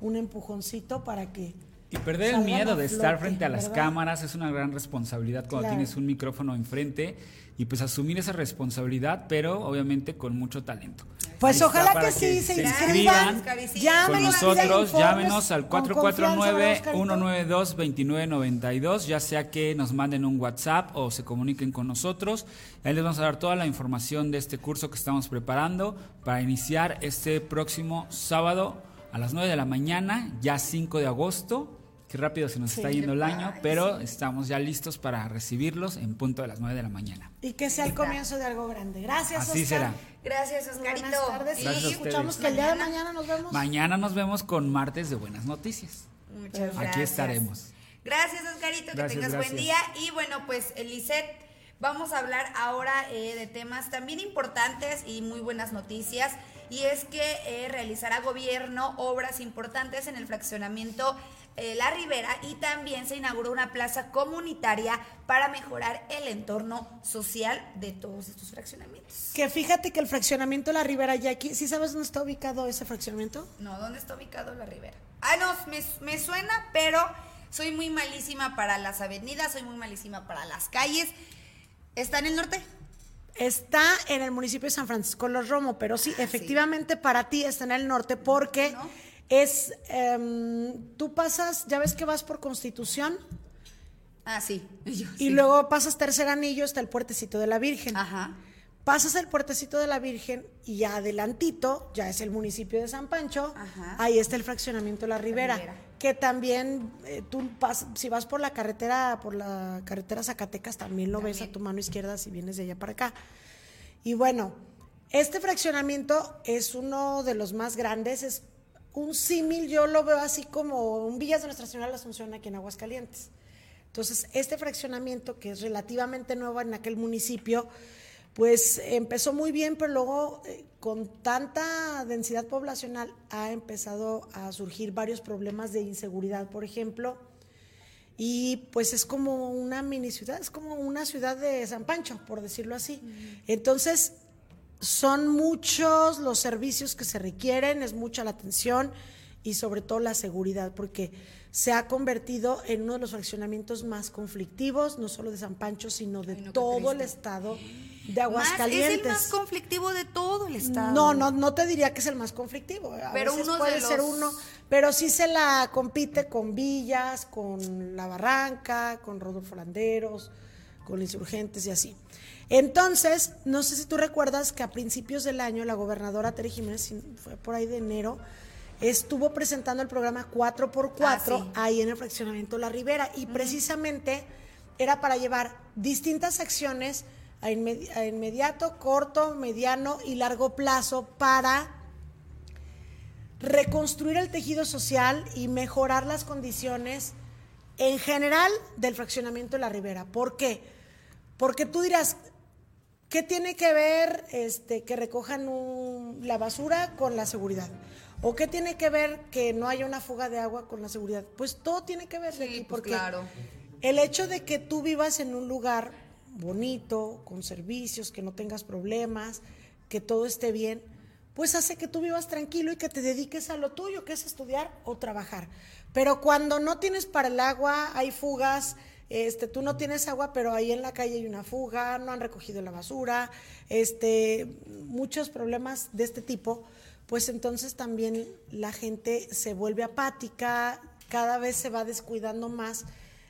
un empujoncito para que Y perder el miedo de estar frente a las ¿verdad? cámaras es una gran responsabilidad cuando Claro. tienes un micrófono enfrente y pues asumir esa responsabilidad, pero obviamente con mucho talento. Pues Ahí ojalá que sí se inscriban inscriban. con nosotros, llámenos al con confianza, ¿verdad, Oscarito? 449-192-2992, ya sea que nos manden un WhatsApp o se comuniquen con nosotros. Ahí les vamos a dar toda la información de este curso que estamos preparando para iniciar este próximo sábado a las 9 de la mañana, ya 5 de agosto. Qué rápido se nos Sí. está yendo el año, pero estamos ya listos para recibirlos en punto de las 9 de la mañana. Y que sea el comienzo de algo grande. Gracias, Así Oscar. será. Gracias, Oscarito. Buenas tardes. Y Gracias Y escuchamos ustedes. que el día de mañana nos vemos. Mañana nos vemos con martes de buenas noticias. Muchas Aquí gracias. estaremos. Gracias, Oscarito, que Gracias, tengas buen día. Y bueno, pues, Lisette, vamos a hablar ahora eh, de temas también importantes y muy buenas noticias. Y es que eh, realizará gobierno obras importantes en el fraccionamiento eh, La Ribera y también se inauguró una plaza comunitaria para mejorar el entorno social de todos estos fraccionamientos. Que fíjate que el fraccionamiento la Ribera Jackie, ¿sí sabes dónde está ubicado ese fraccionamiento? No, ¿dónde está ubicado La Ribera? Ah, no, me, me suena, pero soy muy malísima para las avenidas, soy muy malísima para las calles. ¿Está en el norte? Está en el municipio de San Francisco Los Romo, pero sí, efectivamente para ti está en el norte porque ¿No? Es, em, tú pasas, ya ves que vas por Constitución Ah, sí. Y, yo, y sí. luego pasas tercer anillo hasta el puertecito de la Virgen. Ajá. Pasas el puertecito de la Virgen y ya adelantito, ya es el municipio de San Pancho, Ajá. ahí está el fraccionamiento La Ribera, Ribera. que también eh, tú pas- si vas por la carretera, por la carretera Zacatecas, también lo ves a tu mano izquierda si vienes de allá para acá. Y bueno, este fraccionamiento es uno de los más grandes, es un símil, yo lo veo así como un Villas de Nuestra Señora de la Asunción aquí en Aguascalientes. Entonces, este fraccionamiento, que es relativamente nuevo en aquel municipio, pues empezó muy bien, pero luego eh, con tanta densidad poblacional ha empezado a surgir varios problemas de inseguridad, por ejemplo, y pues es como una mini ciudad, es como una ciudad de San Pancho, por decirlo así. Entonces, son muchos los servicios que se requieren, es mucha la atención y sobre todo la seguridad, porque se ha convertido en uno de los fraccionamientos más conflictivos, no solo de San Pancho, sino de Ay, no, qué todo el estado de Más, es Aguascalientes. el más conflictivo de todo el estado. No, no, no te diría que es el más conflictivo. A Pero veces uno de puede ser uno, pero sí se la compite con Villas, con La Barranca, con Rodolfo Landeros, con Insurgentes y así. Entonces, no sé si tú recuerdas que a principios del año la gobernadora Tere Jiménez, fue por ahí de enero, estuvo presentando el programa 4x4 Ah, sí. ahí en el fraccionamiento La Ribera y precisamente era para llevar distintas acciones a, inmedi- a inmediato, corto, mediano y largo plazo para reconstruir el tejido social y mejorar las condiciones en general del fraccionamiento de la Ribera. ¿Por qué? Porque tú dirás, ¿qué tiene que ver este, que recojan un- la basura con la seguridad? ¿O qué tiene que ver que no haya una fuga de agua con la seguridad? Pues todo tiene que ver, Sí, pues porque claro. el hecho de que tú vivas en un lugar bonito, con servicios, que no tengas problemas, que todo esté bien, pues hace que tú vivas tranquilo y que te dediques a lo tuyo, que es estudiar o trabajar. Pero cuando no tienes para el agua, hay fugas, este, tú no tienes agua, pero ahí en la calle hay una fuga, no han recogido la basura, este, muchos problemas de este tipo, pues entonces también la gente se vuelve apática, cada vez se va descuidando más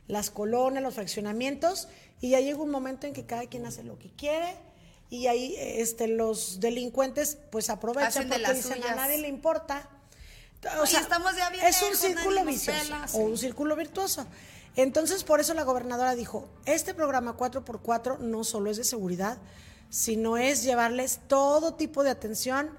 las colonias, los fraccionamientos, y ya llega un momento en que cada quien hace lo que quiere, y ahí este, los delincuentes pues aprovechan Hacen de porque las dicen a suyas. nadie le importa. O Oye, sea, estamos ya bien es un círculo vicioso o un círculo virtuoso. Entonces, por eso la gobernadora dijo, este programa 4x4 no solo es de seguridad, sino es llevarles todo tipo de atención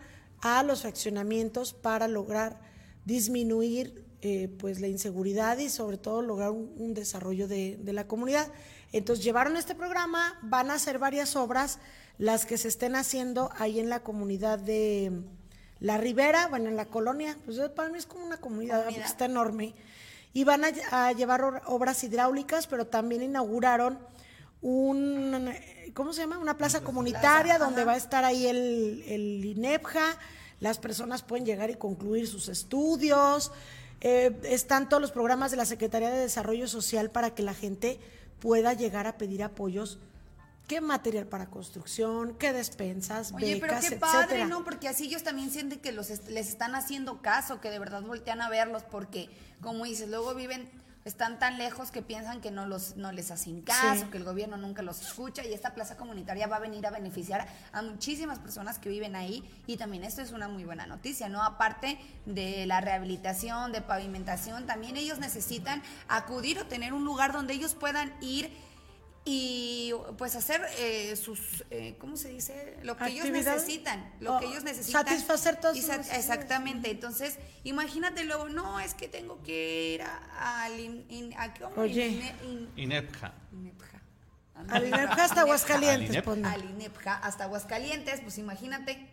a los fraccionamientos para lograr disminuir eh, pues la inseguridad y sobre todo lograr un, un desarrollo de, de la comunidad. Entonces llevaron este programa, van a hacer varias obras, las que se estén haciendo ahí en la comunidad de La Ribera, bueno, en la colonia, pues para mí es como una comunidad, Comunidad. está enorme. Y van a, a llevar obras hidráulicas, pero también inauguraron un, ¿cómo se llama? Una plaza comunitaria Plaza, donde ajá. va a estar ahí el, el INEPJA, las personas pueden llegar y concluir sus estudios, eh, están todos los programas de la Secretaría de Desarrollo Social para que la gente pueda llegar a pedir apoyos, qué material para construcción, qué despensas, Oye, pero becas, qué padre, etcétera. ¿no? Porque así ellos también sienten que los est- les están haciendo caso, que de verdad voltean a verlos, porque, como dices, luego viven, están tan lejos que piensan que no los no les hacen caso, Sí. que el gobierno nunca los escucha, y esta plaza comunitaria va a venir a beneficiar a muchísimas personas que viven ahí, y también esto es una muy buena noticia, ¿no? Aparte de la rehabilitación, de pavimentación, también ellos necesitan acudir o tener un lugar donde ellos puedan ir y pues hacer eh, sus, eh, ¿cómo se dice? Lo que ellos necesitan, lo que Oh, ellos necesitan. satisfacer todas Y sus. Exactamente, entonces imagínate luego, no, es que tengo que ir a, al in- in- a- ¿cómo? Oye. Ine- in- INEPJA. Inepja. Al INEPJA hasta Aguascalientes. Al INEPJA hasta Aguascalientes, pues imagínate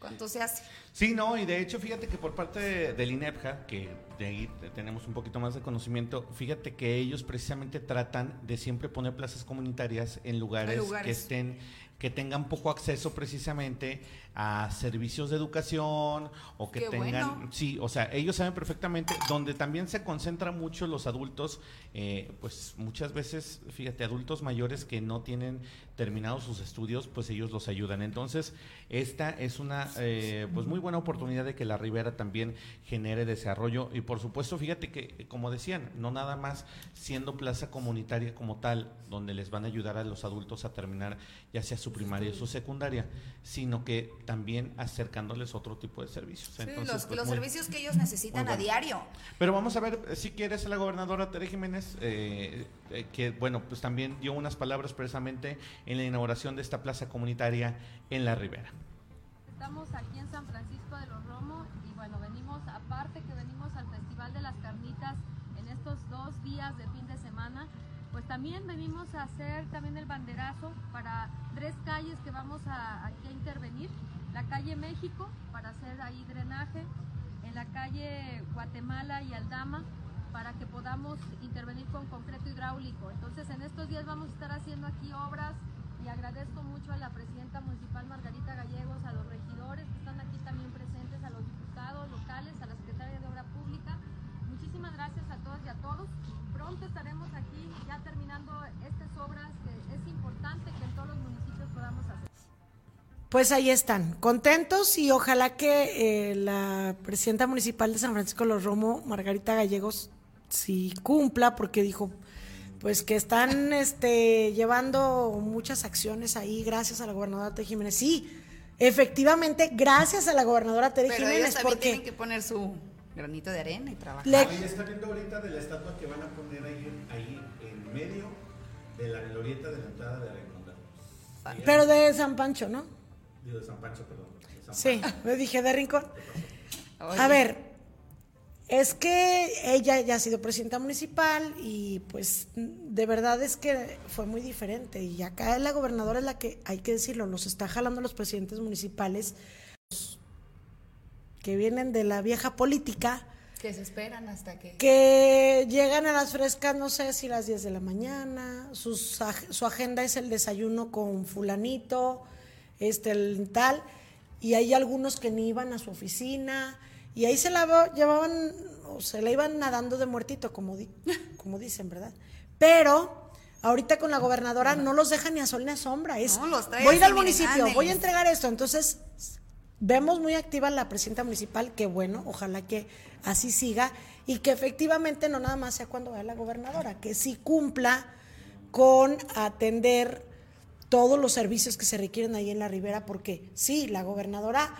cuánto se hace. Sí, no, y de hecho, fíjate que por parte de- del INEPJA, que de ahí te- tenemos un poquito más de conocimiento, fíjate que ellos precisamente tratan de siempre poner plazas comunitarias en lugares, lugares. que estén que tengan poco acceso precisamente a servicios de educación o que Qué tengan, bueno. sí, o sea, ellos saben perfectamente, donde también se concentran mucho los adultos, eh, pues muchas veces, fíjate, adultos mayores que no tienen terminados sus estudios, pues ellos los ayudan. Entonces, esta es una eh, pues muy buena oportunidad de que la Ribera también genere desarrollo y por supuesto, fíjate que, como decían, no nada más siendo plaza comunitaria como tal, donde les van a ayudar a los adultos a terminar ya sea su primaria o su secundaria, sino que también acercándoles otro tipo de servicios. Sí, Entonces, los, pues, los muy- servicios que ellos necesitan a diario. pero vamos a ver eh, si quieres a la gobernadora Tere Jiménez, eh, eh, que bueno, pues también dio unas palabras precisamente en la inauguración de esta plaza comunitaria en la Ribera. Estamos aquí en San Francisco de los Romo y bueno, venimos, aparte que venimos al Festival de las Carnitas en estos dos días de fin de semana, pues también venimos a hacer también el banderazo para tres calles que vamos a, aquí a intervenir. La calle México para hacer ahí drenaje, en la calle Guatemala y Aldama para que podamos intervenir con concreto hidráulico. Entonces en estos días vamos a estar haciendo aquí obras y agradezco mucho a la presidenta municipal Margarita Gallegos, a los regidores que están aquí también presentes, a los diputados locales, a la secretaria de Obra Pública. Muchísimas gracias a todas y a todos. Pronto estaremos aquí ya terminando estas obras que es importante que en todos los municipios podamos hacer. Pues ahí están, contentos y ojalá que eh, la presidenta municipal de San Francisco de los Romo, Margarita Gallegos, sí cumpla, porque dijo pues que están este, llevando muchas acciones ahí gracias a la gobernadora Tere Jiménez. Sí, efectivamente, gracias a la gobernadora Tere Pero ellos Jiménez, también porque tienen que poner su granito de arena y trabajar. le- Ah, está viendo ahorita de la estatua que van a poner ahí, ahí en medio de la glorieta de la entrada de pero de San Pancho, ¿no? Digo, de San Pancho, perdón. de San Sí, me dije de Rincón. A ver, es que ella ya ha sido presidenta municipal y pues de verdad es que fue muy diferente. Y acá la gobernadora es la que, hay que decirlo, los está jalando los presidentes municipales los que vienen de la vieja política, que se esperan hasta que... que llegan a las frescas, no sé si las 10 de la mañana, sus su agenda es el desayuno con fulanito, este, el tal, y hay algunos que ni iban a su oficina, y ahí se la va- llevaban, o se la iban nadando de muertito, como, di- como dicen, ¿verdad? Pero ahorita con la gobernadora no los deja ni a sol ni a sombra, es, No, los voy a ir al municipio, voy a entregar esto, entonces vemos muy activa la presidenta municipal, que bueno, ojalá que así siga y que efectivamente no nada más sea cuando vaya la gobernadora, que sí cumpla con atender todos los servicios que se requieren ahí en la ribera, porque sí, la gobernadora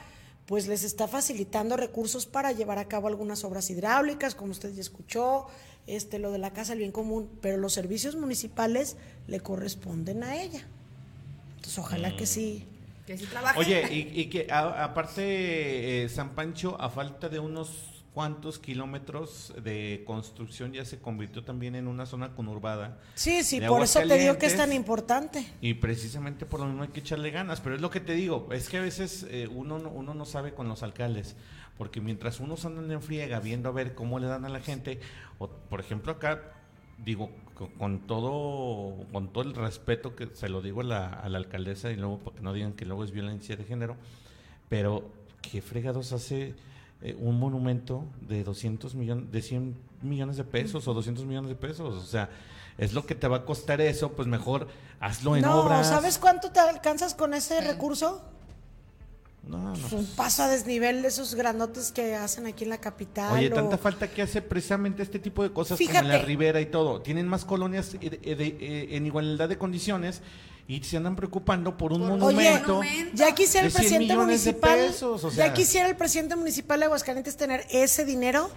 pues les está facilitando recursos para llevar a cabo algunas obras hidráulicas, como usted ya escuchó, este lo de la casa del bien común, pero los servicios municipales le corresponden a ella. Entonces, ojalá que sí. Que sí trabajen. Oye, y, y que a- aparte eh, San Pancho, a falta de unos cuantos kilómetros de construcción, ya se convirtió también en una zona conurbada. Sí, sí, por eso te digo que es tan importante. Y precisamente por lo mismo hay que echarle ganas, pero es lo que te digo, es que a veces eh, uno, no- uno no sabe con los alcaldes, porque mientras unos andan en friega viendo a ver cómo le dan a la gente, o por ejemplo acá, digo, co- con, todo con todo el respeto que se lo digo a la, a la alcaldesa y luego para que no digan que luego es violencia de género, pero ¿qué fregados hace eh, un monumento de 200 millones, de 100 millones de pesos o 200 millones de pesos? O sea, es lo que te va a costar eso, pues mejor hazlo en no, obras. ¿sabes cuánto te alcanzas con ese recurso? No, no. Pues un paso a desnivel de esos grandotes que hacen aquí en la capital. Oye, o- tanta falta que hace precisamente este tipo de cosas como en la Fíjate. Ribera y todo. Tienen más colonias eh, eh, en igualdad de condiciones y se andan preocupando por un Por monumento. monumento. Ya quisiera el de 100 presidente municipal. pesos, o sea. ya quisiera el presidente municipal de Aguascalientes tener ese dinero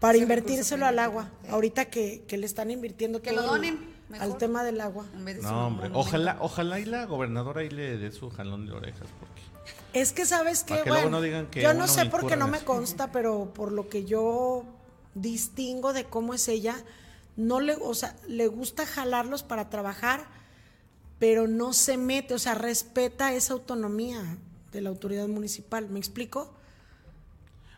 para invertírselo al agua. Ahorita que, que le están invirtiendo Que todo lo al- donen, al tema del agua. En vez de su No, hombre, monumento. ojalá, ojalá y la gobernadora ahí le dé su jalón de orejas, porque Es que sabes que, que bueno, luego no digan que yo no sé porque no me consta, pero por lo que yo distingo de cómo es ella, no le, o sea, le gusta jalarlos para trabajar, pero no se mete, o sea, respeta esa autonomía de la autoridad municipal, ¿me explico?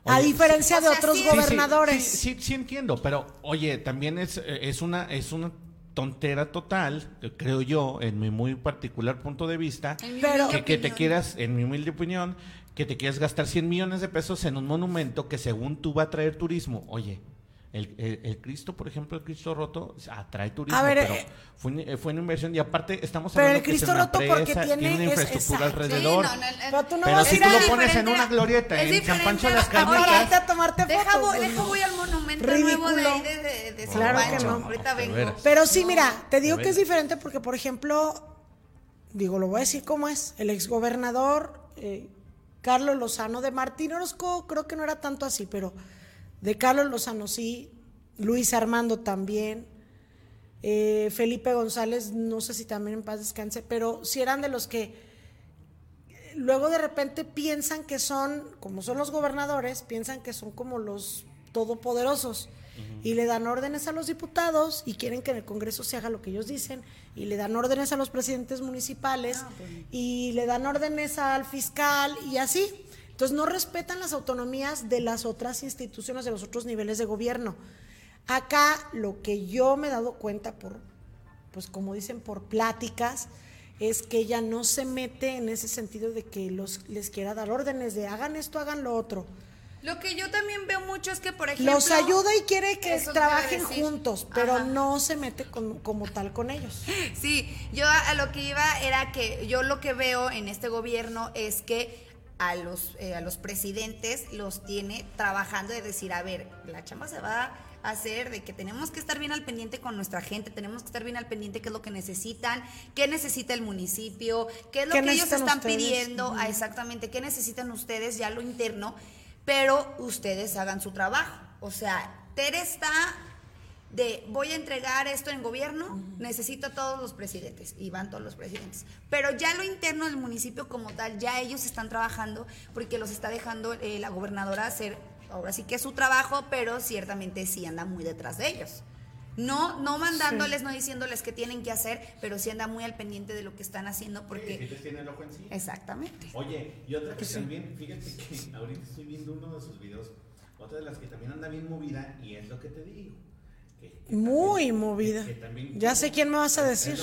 a diferencia sí, de o sea, otros sí, Sí, sí, gobernadores. Sí, sí, sí entiendo, pero oye, también es, eh, es una es una tontera total, que creo yo, en mi muy particular punto de vista, Pero- que, que te quieras, en mi humilde opinión, que te quieras gastar 100 millones de pesos en un monumento que según tú va a traer turismo. Oye, el, el- el Cristo, por ejemplo, el Cristo roto, atrae turismo, A ver, pero eh, fue, una- fue una inversión y aparte estamos Pero hablando el que es Cristo una roto porque presa, tiene- una es- infraestructura exacto. alrededor. Sí, no, no, el- Pero tú no Pero vas a si ir tú a- lo pones en una glorieta, es en San Pancho de las Carnitas, a tomarte Deja, fotos, voy, ¿no? deja voy al monumento Ridículo. nuevo de ahí de, de, de San Claro que Pancho. no. Ahorita vengo. veras. Pero sí, No. mira, te digo que es diferente porque, por ejemplo, digo, lo voy a decir como es, el exgobernador eh, Carlos Lozano de Martín Orozco, creo que no era tanto así, pero de Carlos Lozano sí, Luis Armando también, eh, Felipe González, no sé si también en paz descanse, pero sí eran de los que eh, luego de repente piensan que son, como son los gobernadores, piensan que son como los todopoderosos. Y le dan órdenes a los diputados y quieren que en el Congreso se haga lo que ellos dicen. Y le dan órdenes a los presidentes municipales y le dan órdenes al fiscal y así. Entonces no respetan las autonomías de las otras instituciones, de los otros niveles de gobierno. Acá lo que yo me he dado cuenta por, pues como dicen, por pláticas, es que ella no se mete en ese sentido de que los, les quiera dar órdenes de hagan esto, hagan lo otro. Lo que yo también veo mucho es que, por ejemplo. Los ayuda y quiere que trabajen juntos, pero Ajá. no se mete con- como tal con ellos. Sí, yo a a lo que iba era que yo lo que veo en este gobierno es que a los, eh, a los presidentes los tiene trabajando de decir, a ver, la chamba se va a hacer de que tenemos que estar bien al pendiente con nuestra gente, tenemos que estar bien al pendiente qué es lo que necesitan, qué necesita el municipio, qué es lo ¿Qué que ellos están ustedes? pidiendo, ah, exactamente, qué necesitan ustedes, ya lo interno, pero ustedes hagan su trabajo. O sea, Tere está de voy a entregar esto en gobierno, necesito a todos los presidentes, y van todos los presidentes. Pero ya lo interno del municipio como tal, ya ellos están trabajando porque los está dejando eh, la gobernadora hacer, ahora sí que es su trabajo, pero ciertamente sí anda muy detrás de ellos. No, no mandándoles, no diciéndoles qué tienen que hacer, pero sí anda muy al pendiente de lo que están haciendo porque... les tiene el ojo encima. Exactamente. Oye, y otra que también, fíjate que ahorita estoy viendo uno de sus videos, otra de las que también anda bien movida, y es lo que te digo. Que- que Muy también- movida. que también- Ya sé quién me vas a decir.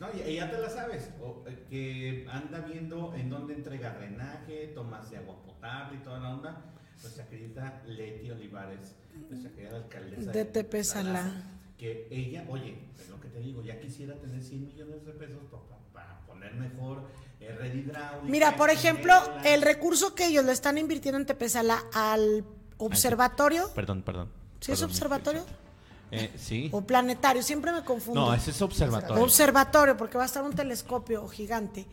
no, y, ya te la sabes, o, eh, que anda viendo en dónde entrega drenaje, tomas de agua potable y toda la onda. Nuestra querida Leti Olivares, nuestra querida alcaldesa De Tepesalá. Que ella, oye, es lo que te digo, ya quisiera tener 100 millones de pesos pa- pa- para, poner mejor eh, red hidráulica. Mira, por ejemplo, el recurso que ellos le están invirtiendo en Tepezala al observatorio, Perdón, perdón. ¿Sí es Perdón, observatorio? Eh, sí. o planetario, siempre me confundo. No, ese es observatorio. Observatorio, porque va a estar un telescopio gigante.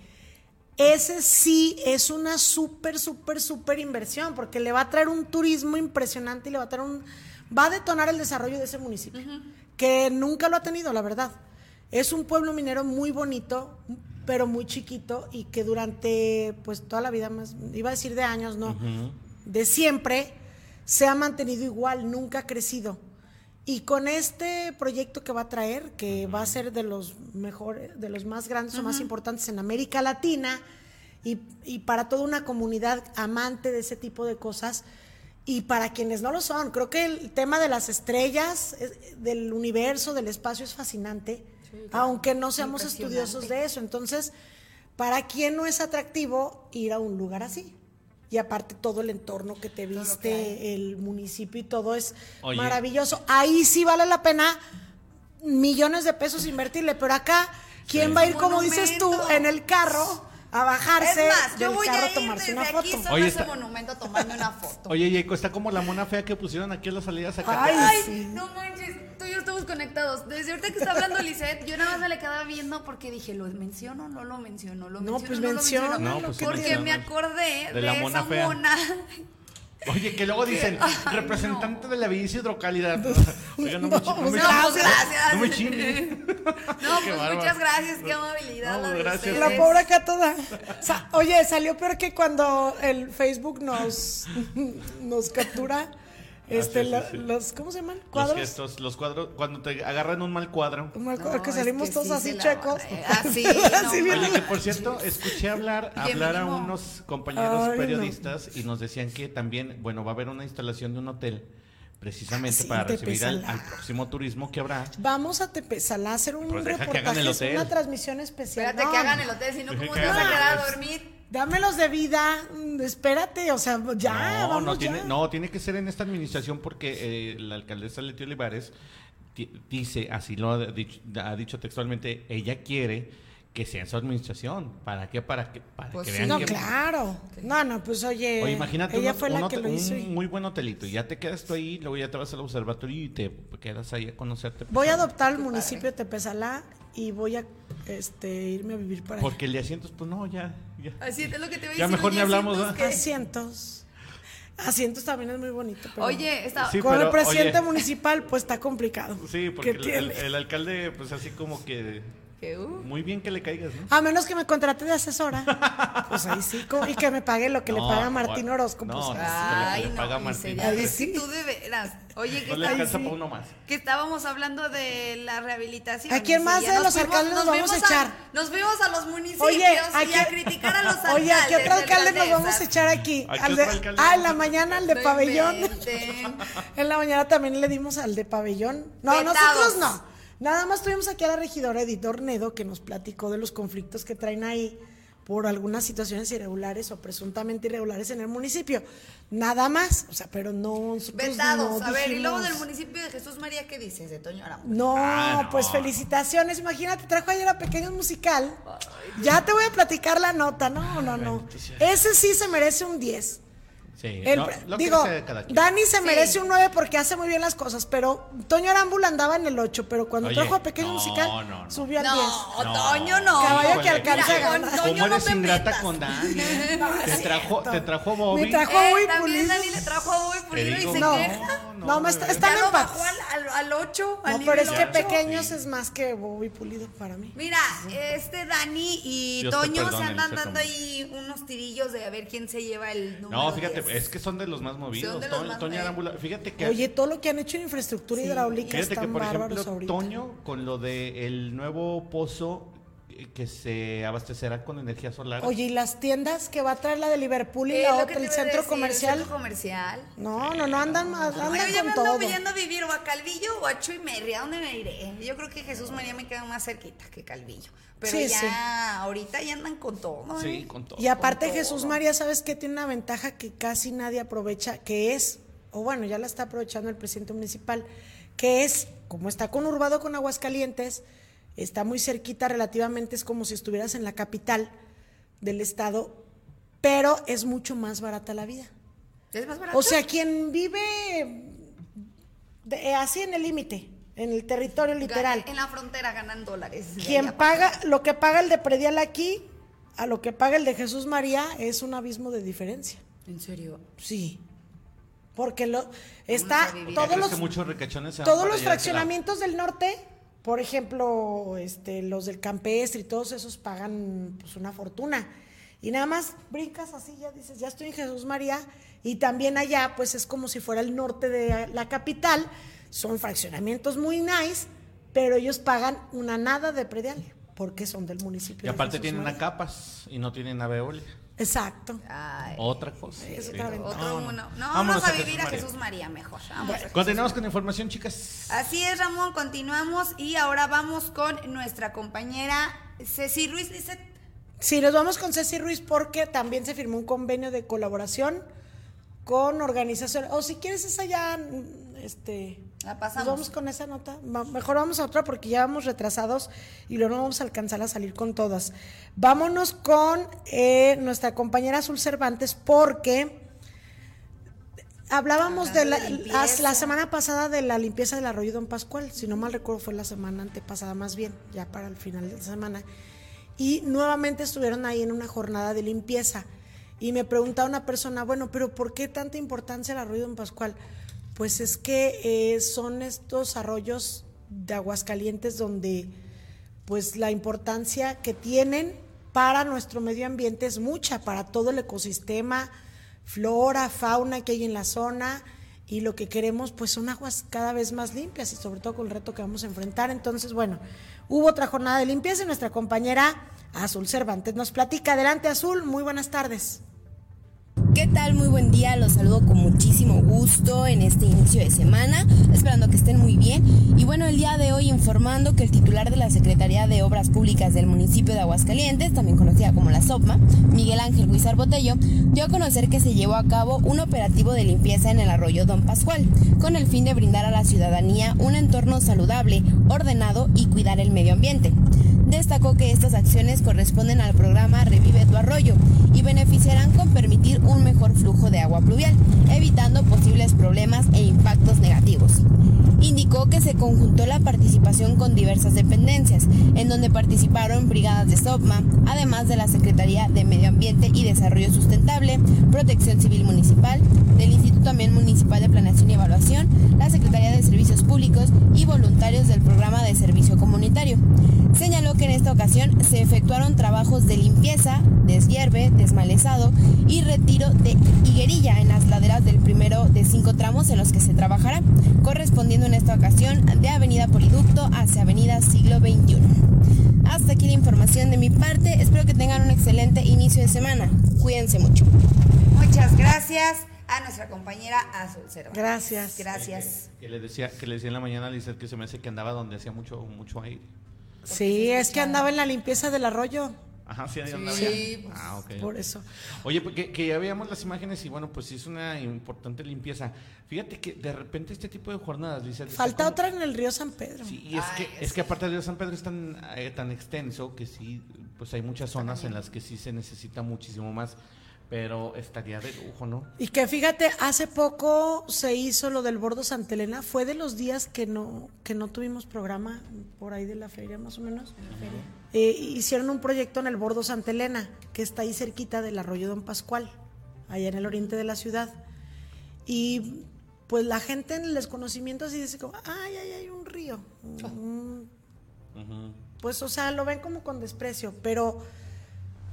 Ese sí es una súper, súper, súper inversión, porque le va a traer un turismo impresionante y le va a traer un. va a detonar el desarrollo de ese municipio, que nunca lo ha tenido, la verdad. Es un pueblo minero muy bonito, pero muy chiquito y que durante, pues, toda la vida más, iba a decir de años, no, de siempre, se ha mantenido igual, nunca ha crecido. Y con este proyecto que va a traer, que va a ser de los mejores, de los más grandes o más importantes en América Latina, y, y para toda una comunidad amante de ese tipo de cosas, y para quienes no lo son, creo que el tema de las estrellas, es- del universo, del espacio es fascinante, aunque no seamos estudiosos de eso. Entonces, ¿para quién no es atractivo ir a un lugar así? Y aparte todo el entorno que te viste, que el municipio y todo es Oye. maravilloso. Ahí sí vale la pena millones de pesos invertirle, pero acá, ¿quién Sí. va a ir, como dices tú, en el carro a bajarse Es más, yo del voy carro a ir tomarse desde una aquí foto? solo Oye, ese está- monumento a tomarme una foto. Oye, Yeiko, está como la mona fea que pusieron aquí en la salida a sacar. Ay, Ay, sí. no manches, tú y yo estamos conectados. Desde ahorita que está hablando Lisette, yo nada más me le quedaba viendo porque dije, ¿lo menciono o no lo menciono? ¿Lo No, menciono pues o no lo menciónalo, menciono? No, pues porque me acordé De de, la mona esa fea. mona. Oye, que luego dicen, Ay, representante de la belleza hidrocálida. Oiga, no, me, No, no me pues No, pues gracias. No me chingue. No, pues muchas gracias, qué amabilidad. No, la gracias. La pobre acá toda. Sa- oye, salió peor que cuando el Facebook nos, nos captura este, Ah, sí, lo- sí, sí. los, ¿cómo se llaman? Los ¿Cuadros? gestos, los cuadros, cuando te agarran un mal cuadro. Un mal No, cuadro que es salimos que todos sí así checos. eh, así, Así no bien- Oye, que por cierto, escuché hablar, hablar a unos compañeros Ay, no. periodistas y nos decían que también, bueno, va a haber una instalación de un hotel, precisamente Ah, sí, para recibir al, próximo turismo que habrá. Vamos a Tepezalá a hacer un Pues reportaje, una transmisión especial. Espérate No, que hagan el hotel, si no, ¿cómo te vas a quedar a dormir? Dámelos de vida, mm, espérate, o sea, ya, no, vamos no ya. tiene, no, tiene que ser en esta administración porque eh, la alcaldesa Leti Olivares dice, así lo ha dicho, ha dicho textualmente, ella quiere que sea en su administración. ¿Para qué? Para que, para Pues que sí. vean No, que... claro. No, no, pues oye, Oye, imagínate ella un, fue un la que lo hizo. un y- muy buen hotelito y ya te quedas tú ahí, luego ya te vas al observatorio y te quedas ahí a conocerte. Voy a adoptar el municipio de Tepezalá y voy a este, irme a vivir para allá. Porque el de asientos, pues no, ya. ya. Así es lo que te voy a Ya decir. mejor oye, ni hablamos, que- Asientos. Asientos también es muy bonito. Pero Oye, está... Sí, con el presidente oye. municipal, pues está complicado. Sí, porque el alcalde, pues así como que. Que, uh, Muy bien que le caigas, ¿no? A menos que me contrate de asesora. Pues ahí sí, y que me pague lo que le No, paga Martín Orozco. no, pues, no. ahí Ay, que le- que le paga no, Martín. Ahí sí. que tú de veras. Oye, ¿qué No le para uno más. Que estábamos hablando de la rehabilitación. ¿A quién más de los fuimos- alcaldes nos vamos a echar? nos fuimos a los municipios Oye, ¿a y a criticar a los alcaldes. Oye, ¿a qué otro alcalde nos vamos a echar aquí? ¿A qué Al de- alcalde ah, en la mañana al de No pabellón. en la mañana también le dimos al de pabellón. No, nosotros no. Nada más tuvimos aquí a la regidora Edith Ornedo que nos platicó de los conflictos que traen ahí por algunas situaciones irregulares o presuntamente irregulares en el municipio. Nada más, o sea, pero no. Vetados. no a ver, y luego del municipio de Jesús María, ¿qué dices de Toño? No, Ah, no. pues felicitaciones. Imagínate, trajo ayer a Pequeños Musical. Ya te voy a platicar la nota. No, no, no. Ese sí se merece un 10. Sí, El no, lo que digo, cada quien. Dani se Sí. merece un 9 porque hace muy bien las cosas, pero Toño Arámbula andaba en el 8, pero cuando Oye, trajo a Pequeño no, Musical no, no. subió al 10. No. Toño no. Caballo que alcanza a ganar. Toño ¿Cómo no eres te ingrata metas. con Dani? No, te, trajo, te trajo Bobby. Me trajo Eh, muy también pulido. Dani le trajo a Bobby Pulido y se No, queja. no, me está- no, están empatados. bajó al, al, al 8, al No, pero es que. Pequeños es más que Bobby Pulido para mí. Mira, este Dani y Dios Toño se andan dando ahí unos tirillos de a ver quién se lleva el número No, fíjate, 10. Es que son de los más movidos. Son de los Toño- más Toño. Arámbula, fíjate que. Oye, todo lo que han hecho en infraestructura Sí. hidráulica Fíjate que, por ejemplo, ahorita. Toño, con lo de el nuevo pozo que se abastecerá con energía solar. Oye, ¿y las tiendas que va a traer la de Liverpool y Eh, la otra, el centro decir, el comercial? centro comercial. No, no, no, andan, más, andan yo con me todo. yendo a vivir o a Calvillo o a Chuy Merri, ¿a dónde me iré? Yo creo que Jesús María me queda más cerquita que Calvillo. Pero Sí, ya sí. ahorita ya andan con todo. Sí, ¿eh? con todo. Y aparte Jesús todo. María, ¿sabes qué? Tiene una ventaja que casi nadie aprovecha, que es, o bueno, ya la está aprovechando el presidente municipal, que es, como está conurbado con Aguascalientes, está muy cerquita relativamente, es como si estuvieras en la capital del estado, pero es mucho más barata la vida. ¿Es más barato? O sea, quien vive de- así en el límite, en el territorio literal, En la frontera ganan dólares. quien paga, lo que paga el de predial aquí, a lo que paga el de Jesús María, es un abismo de diferencia. ¿En serio? Sí. Porque lo está todos los todos los fraccionamientos del norte, por ejemplo, este los del campestre y todos esos pagan pues una fortuna. Y nada más brincas así, ya dices, ya estoy en Jesús María y también allá pues es como si fuera el norte de la capital, son fraccionamientos muy nice, pero ellos pagan una nada de predial porque son del municipio. Y de aparte Jesús tienen María. a capas y no tienen a Veolia. Exacto. Ay, Otra cosa. Es otra otro No, uno. no. Vamos a a vivir Jesús a María. Jesús María mejor. Vamos a Jesús Continuamos con información, chicas. Así es, Ramón, continuamos y ahora vamos con nuestra compañera Ceci Ruiz Lisset. Sí, nos vamos con Ceci Ruiz porque también se firmó un convenio de colaboración con organizaciones. O si quieres esa ya, este... La pasamos. Nos vamos con esa nota. Mejor vamos a otra porque ya vamos retrasados y luego no vamos a alcanzar a salir con todas. Vámonos con eh, nuestra compañera Azul Cervantes porque hablábamos de la, de la semana pasada de la limpieza del arroyo Don Pascual. Si no mal recuerdo fue la semana antepasada más bien, ya para el final de la semana. Y nuevamente estuvieron ahí en una jornada de limpieza. Y me preguntaba una persona, bueno, pero ¿por qué tanta importancia el arroyo Don Pascual? Pues es que eh, son estos arroyos de Aguascalientes donde pues la importancia que tienen para nuestro medio ambiente es mucha, para todo el ecosistema, flora, fauna que hay en la zona y lo que queremos pues son aguas cada vez más limpias y sobre todo con el reto que vamos a enfrentar. Entonces, bueno, hubo otra jornada de limpieza y nuestra compañera Azul Cervantes nos platica. Adelante Azul, muy buenas tardes. ¿Qué tal? Muy buen día, los saludo con muchísimo gusto en este inicio de semana, esperando que estén muy bien. Y bueno, el día de hoy informando que el titular de la Secretaría de Obras Públicas del municipio de Aguascalientes, también conocida como la SOPMA, Miguel Ángel Huizar Botello, dio a conocer que se llevó a cabo un operativo de limpieza en el arroyo Don Pascual, con el fin de brindar a la ciudadanía un entorno saludable, ordenado y cuidar el medio ambiente. Destacó que estas acciones corresponden al programa Revive tu Arroyo y beneficiarán con permitir un mejor flujo de agua pluvial, evitando posibles problemas e impactos negativos. Indicó que se conjuntó la participación con diversas dependencias, en donde participaron brigadas de SOPMA, además de la Secretaría de Medio Ambiente y Desarrollo Sustentable, Protección Civil Municipal, del Instituto también Municipal de Planeación y Evaluación, la Secretaría de Servicios Públicos y voluntarios del programa de servicio comunitario. Señaló que en esta ocasión se efectuaron trabajos de limpieza, deshierve, desmalezado y retiro de higuerilla en las laderas del primero de cinco tramos en los que se trabajará, correspondiendo en esta ocasión de Avenida Poliducto hacia Avenida Siglo XXI. Hasta aquí la información de mi parte, espero que tengan un excelente inicio de semana. Cuídense mucho. Muchas gracias a nuestra compañera Azul Cervantes. Gracias. Gracias. Que le decía, que le decía en la mañana a Lizeth que se me hace que andaba donde hacía mucho, mucho aire. Sí, es que andaba en la limpieza del arroyo. Ajá, sí, ahí andaba Sí, ya. pues, Ah. Por eso. Oye, pues que, que ya veamos las imágenes y bueno, pues sí es una importante limpieza. Fíjate que de repente este tipo de jornadas, está Falta como- otra en el río San Pedro. Sí, y es que, es que aparte de San Pedro es tan, eh, tan extenso que sí, pues hay muchas zonas en las que sí se necesita muchísimo más, pero estaría de lujo, ¿no? Y que fíjate, hace poco se hizo lo del Bordo Santa Elena. Fue de los días que no, que no tuvimos programa por ahí de la feria, más o menos. Eh, hicieron un proyecto en el Bordo Santa Elena, que está ahí cerquita del arroyo Don Pascual, allá en el oriente de la ciudad. Y pues la gente en el desconocimiento así dice como, ay, ay, hay un río. Mm, Pues, o sea, lo ven como con desprecio, pero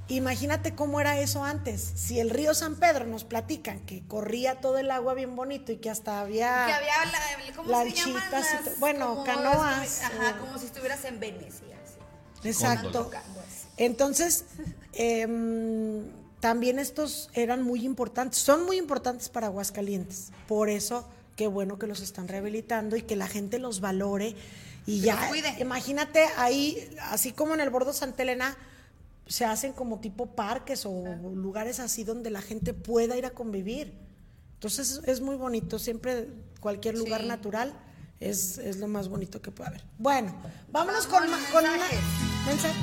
imagínate cómo era eso antes. Si el río San Pedro nos platican que corría todo el agua bien bonito y que hasta había... Que había la, ¿cómo se Lanchitas llaman? y Las- to- bueno, como canoas, Ajá, como si estuvieras en Venecia. así. Exacto. Entonces, em, también estos eran muy importantes, son muy importantes para Aguascalientes. Por eso, qué bueno que los están rehabilitando y que la gente los valore. Y Que ya, imagínate ahí, así como en el Bordo Santa Elena, se hacen como tipo parques o lugares así donde la gente pueda ir a convivir. Entonces es muy bonito, siempre cualquier lugar Sí. natural es, es lo más bonito que puede haber. Bueno, vámonos Vamos con, ma- con una- mensajes. mensaje.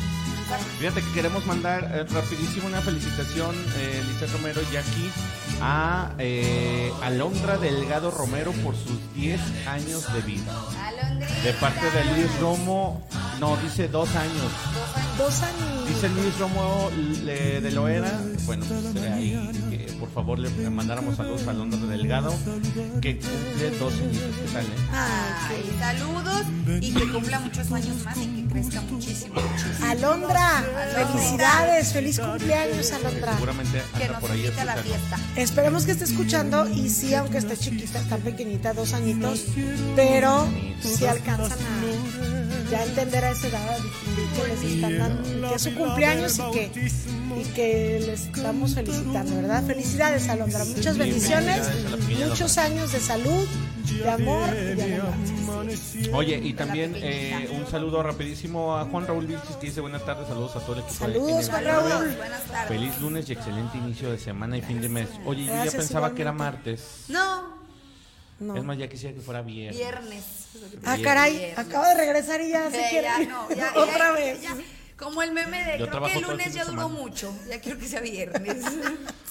Fíjate que queremos mandar eh, rapidísimo una felicitación, eh, Lizeth Romero y aquí a eh, Alondra Delgado Romero por sus 10 años de vida. Alondrita. De parte de Luis Romo, no, dice dos años. Dos años. Dice Luis Romo le- de Loera, bueno, pues, ahí que por favor le mandáramos saludos a Alondra Delgado, que cumple dos añitos, ¿qué tal, eh? Ay, saludos y que cumpla muchos años más y que crezca muchísimo, muchísimo. Alondra, Alondra. felicidades, feliz cumpleaños, Alondra. Seguramente Que anda nos por ahí a la fiesta. Esperemos que esté escuchando y sí, aunque esté chiquita, tan pequeñita, dos añitos, pero sí alcanzan a ya entender a esa edad que les están dando, que es su cumpleaños y que, y que les estamos felicitando, ¿verdad? Felicidades, Alondra, muchas bendiciones, muchos años de salud, de amor y de abundancia. Oye, y también eh, un saludo rapidísimo a Juan Raúl Vilchis que dice buenas tardes, saludos a todo el equipo. de Saludos, Juan NB9. Raúl. Buenas tardes. Feliz lunes y excelente inicio de semana y fin de mes. Oye, yo ya pensaba que era martes. No, No. Es más, ya quisiera que fuera viernes. viernes. Ah, caray, Viernes. acabo de regresar y ya se quiere ya no, ya, otra ya, vez. ya. Como el meme de Yo creo que el lunes de ya duró mucho. Ya quiero que sea viernes.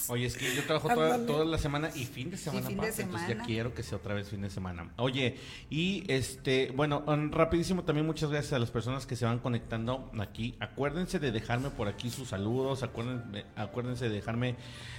Oye, es que yo trabajo toda, Ándale. toda la semana y fin de semana fin de entonces ya quiero que sea otra vez fin de semana. Oye, y este, bueno, um, rapidísimo también muchas gracias a las personas que se van conectando aquí. Acuérdense de dejarme por aquí sus saludos, acuérdense, acuérdense de dejarme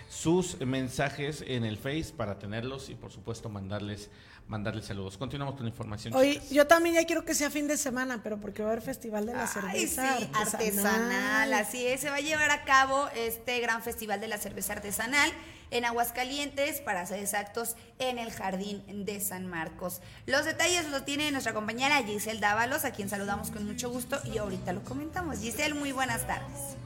sus mensajes en el Face para tenerlos y por supuesto mandarles mandarles saludos. Continuamos con la información. Oye, chicas. yo también ya quiero que sea fin de semana, pero porque va a haber festival de la Ay, sí, cerveza artesanal. artesanal. Así es, se va a llevar a cabo este gran festival de la cerveza artesanal en Aguascalientes, para ser exactos, en el Jardín de San Marcos. Los detalles los tiene nuestra compañera Giselle Dávalos, a quien saludamos con mucho gusto y ahorita lo comentamos. Giselle, muy buenas tardes.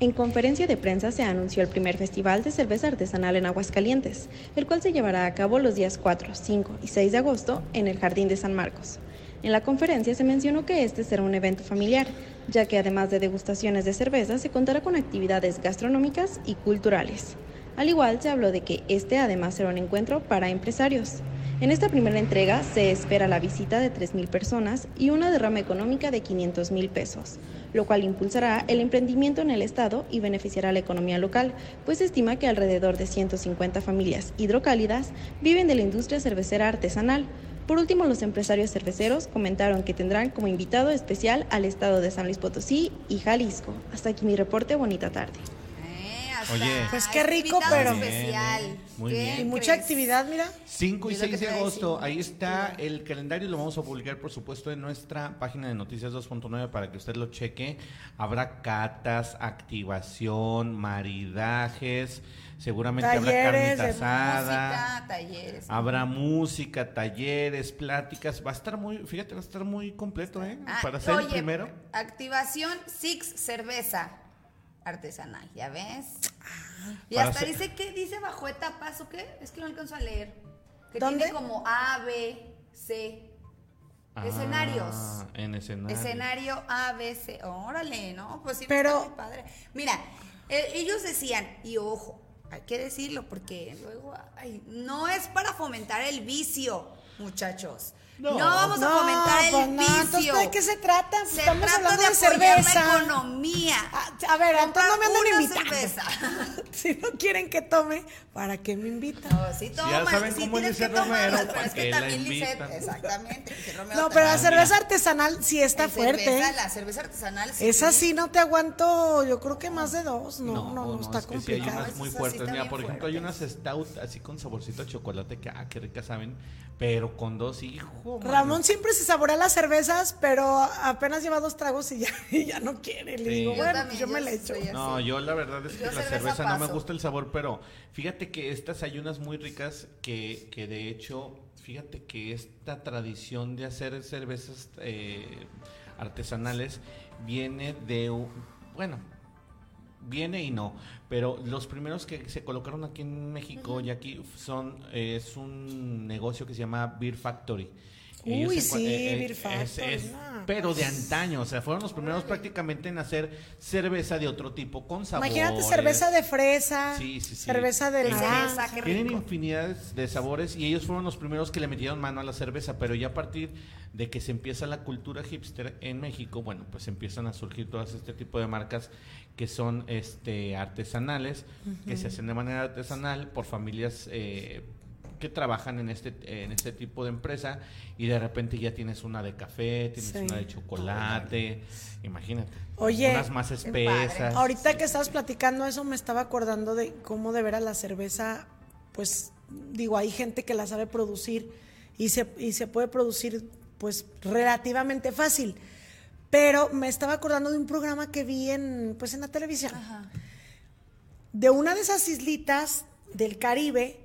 En conferencia de prensa se anunció el primer festival de cerveza artesanal en Aguascalientes, el cual se llevará a cabo los días 4, 5 y 6 de agosto en el Jardín de San Marcos. En la conferencia se mencionó que este será un evento familiar, ya que además de degustaciones de cerveza se contará con actividades gastronómicas y culturales. Al igual se habló de que este además será un encuentro para empresarios. En esta primera entrega se espera la visita de 3.000 personas y una derrama económica de 500 mil pesos, lo cual impulsará el emprendimiento en el estado y beneficiará a la economía local, pues se estima que alrededor de 150 familias hidrocálidas viven de la industria cervecera artesanal. Por último, los empresarios cerveceros comentaron que tendrán como invitado especial al estado de San Luis Potosí y Jalisco. Hasta aquí mi reporte, bonita tarde. Hasta Oye. Pues qué rico, invitado pero- especial. Bien, muy ¿Qué bien. Y mucha actividad, mira. 5 y Es lo que 6 de agosto, ahí está el calendario, lo vamos a publicar por supuesto en nuestra página de Noticias 2.9 para que usted lo cheque. Habrá catas, activación, maridajes, seguramente habrá Talleres carnita de asada. Música, talleres. Habrá música, talleres, pláticas, va a estar muy, fíjate, va a estar muy completo, ¿eh? Ah, Para ser el primero. Activación Six Cerveza artesanal, ¿ya ves? y Para hasta dice que dice bajo etapas o qué? Es que no alcanzo a leer. Que ¿Dónde? tiene como A, B, C. Escenarios. Ah, en escenario. Escenario A, B, C. Órale, ¿no? Pues sí, Pero- está muy padre. Mira, eh, ellos decían, y ojo, hay que decirlo porque luego, ay, no es para fomentar el vicio, muchachos. No, No. vamos a fomentar el pues no, entonces. ¿de qué se trata? Pues Se Estamos trata hablando de de, apoyar la cerveza. economía. A ver, entonces no me una invitando. cerveza. si no quieren que tome, ¿para qué me invitan? No, sí toman, saben sí cómo que tomarlas, Romero, pero ¿para es que también invitan? exactamente. Romero No, pero la cerveza artesanal sí está fuerte. cerveza, ¿eh? la cerveza artesanal sí. Esa sí no te aguanto, yo creo que más de dos. No, no, no, está es que sí hay complicado. unas muy fuertes. Mira, por ejemplo, hay unas stout así con saborcito a chocolate que, ah, qué ricas saben, pero con dos, mano. Ramón siempre se saborea las cervezas, pero apenas lleva dos tragos y ya, y ya no quiere. Le Sí. digo, Yo bueno, también, pues yo me la echo. No, yo la verdad es que Yo la cerveza cerveza no me gusta el sabor, pero fíjate que estas hay unas muy ricas que, que de hecho, fíjate que esta tradición de hacer cervezas eh, artesanales viene de, un- bueno, viene y no, pero los primeros que se colocaron aquí en México y aquí son, eh, es un negocio que se llama Beer Factory. Uy, sí, eh, eh, Beer es- Factory, es- no. pero de antaño, o sea, fueron los primeros prácticamente en hacer cerveza de otro tipo, con sabores. Imagínate cerveza de fresa, Sí, sí, sí. cerveza de naranja. Tienen infinidad de sabores y ellos fueron los primeros que le metieron mano a la cerveza, pero ya a partir de que se empieza la cultura hipster en México, bueno, pues empiezan a surgir todas este tipo de marcas que son este artesanales, que se hacen de manera artesanal por familias eh, que trabajan en este en este tipo de empresa y de repente ya tienes una de café, tienes Sí. una de chocolate, imagínate. Oye, unas más espesas. Ahorita que estabas platicando eso, me estaba acordando de cómo de veras la cerveza, pues digo, hay gente que la sabe producir y se, y se puede producir pues relativamente fácil. Pero me estaba acordando de un programa que vi en, pues, en la televisión. De una de esas islitas del Caribe,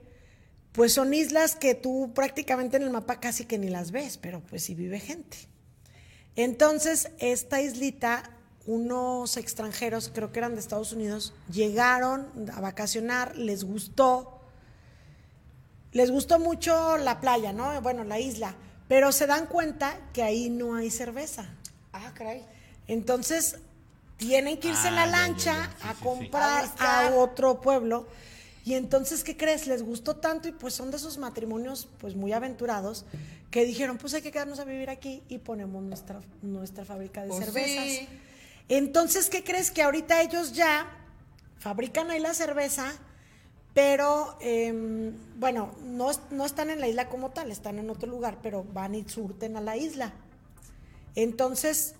pues son islas que tú prácticamente en el mapa casi que ni las ves, pero pues sí vive gente. Entonces, esta islita, unos extranjeros, creo que eran de Estados Unidos, llegaron a vacacionar, les gustó, les gustó mucho la playa, ¿no? Bueno, la isla, pero se dan cuenta que ahí no hay cerveza. Ah, caray. Entonces, tienen que irse en Ah, la ya, ya, lancha ya. Sí, a sí, sí. comprar a otro pueblo. Y entonces, ¿qué crees? Les gustó tanto y pues son de esos matrimonios pues muy aventurados que dijeron, pues hay que quedarnos a vivir aquí y ponemos nuestra, nuestra fábrica de Pues cervezas. sí. Entonces, ¿qué crees? Que ahorita ellos ya fabrican ahí la cerveza, pero em, bueno, no, no están en la isla como tal, están en otro lugar, pero van y surten a la isla. Entonces,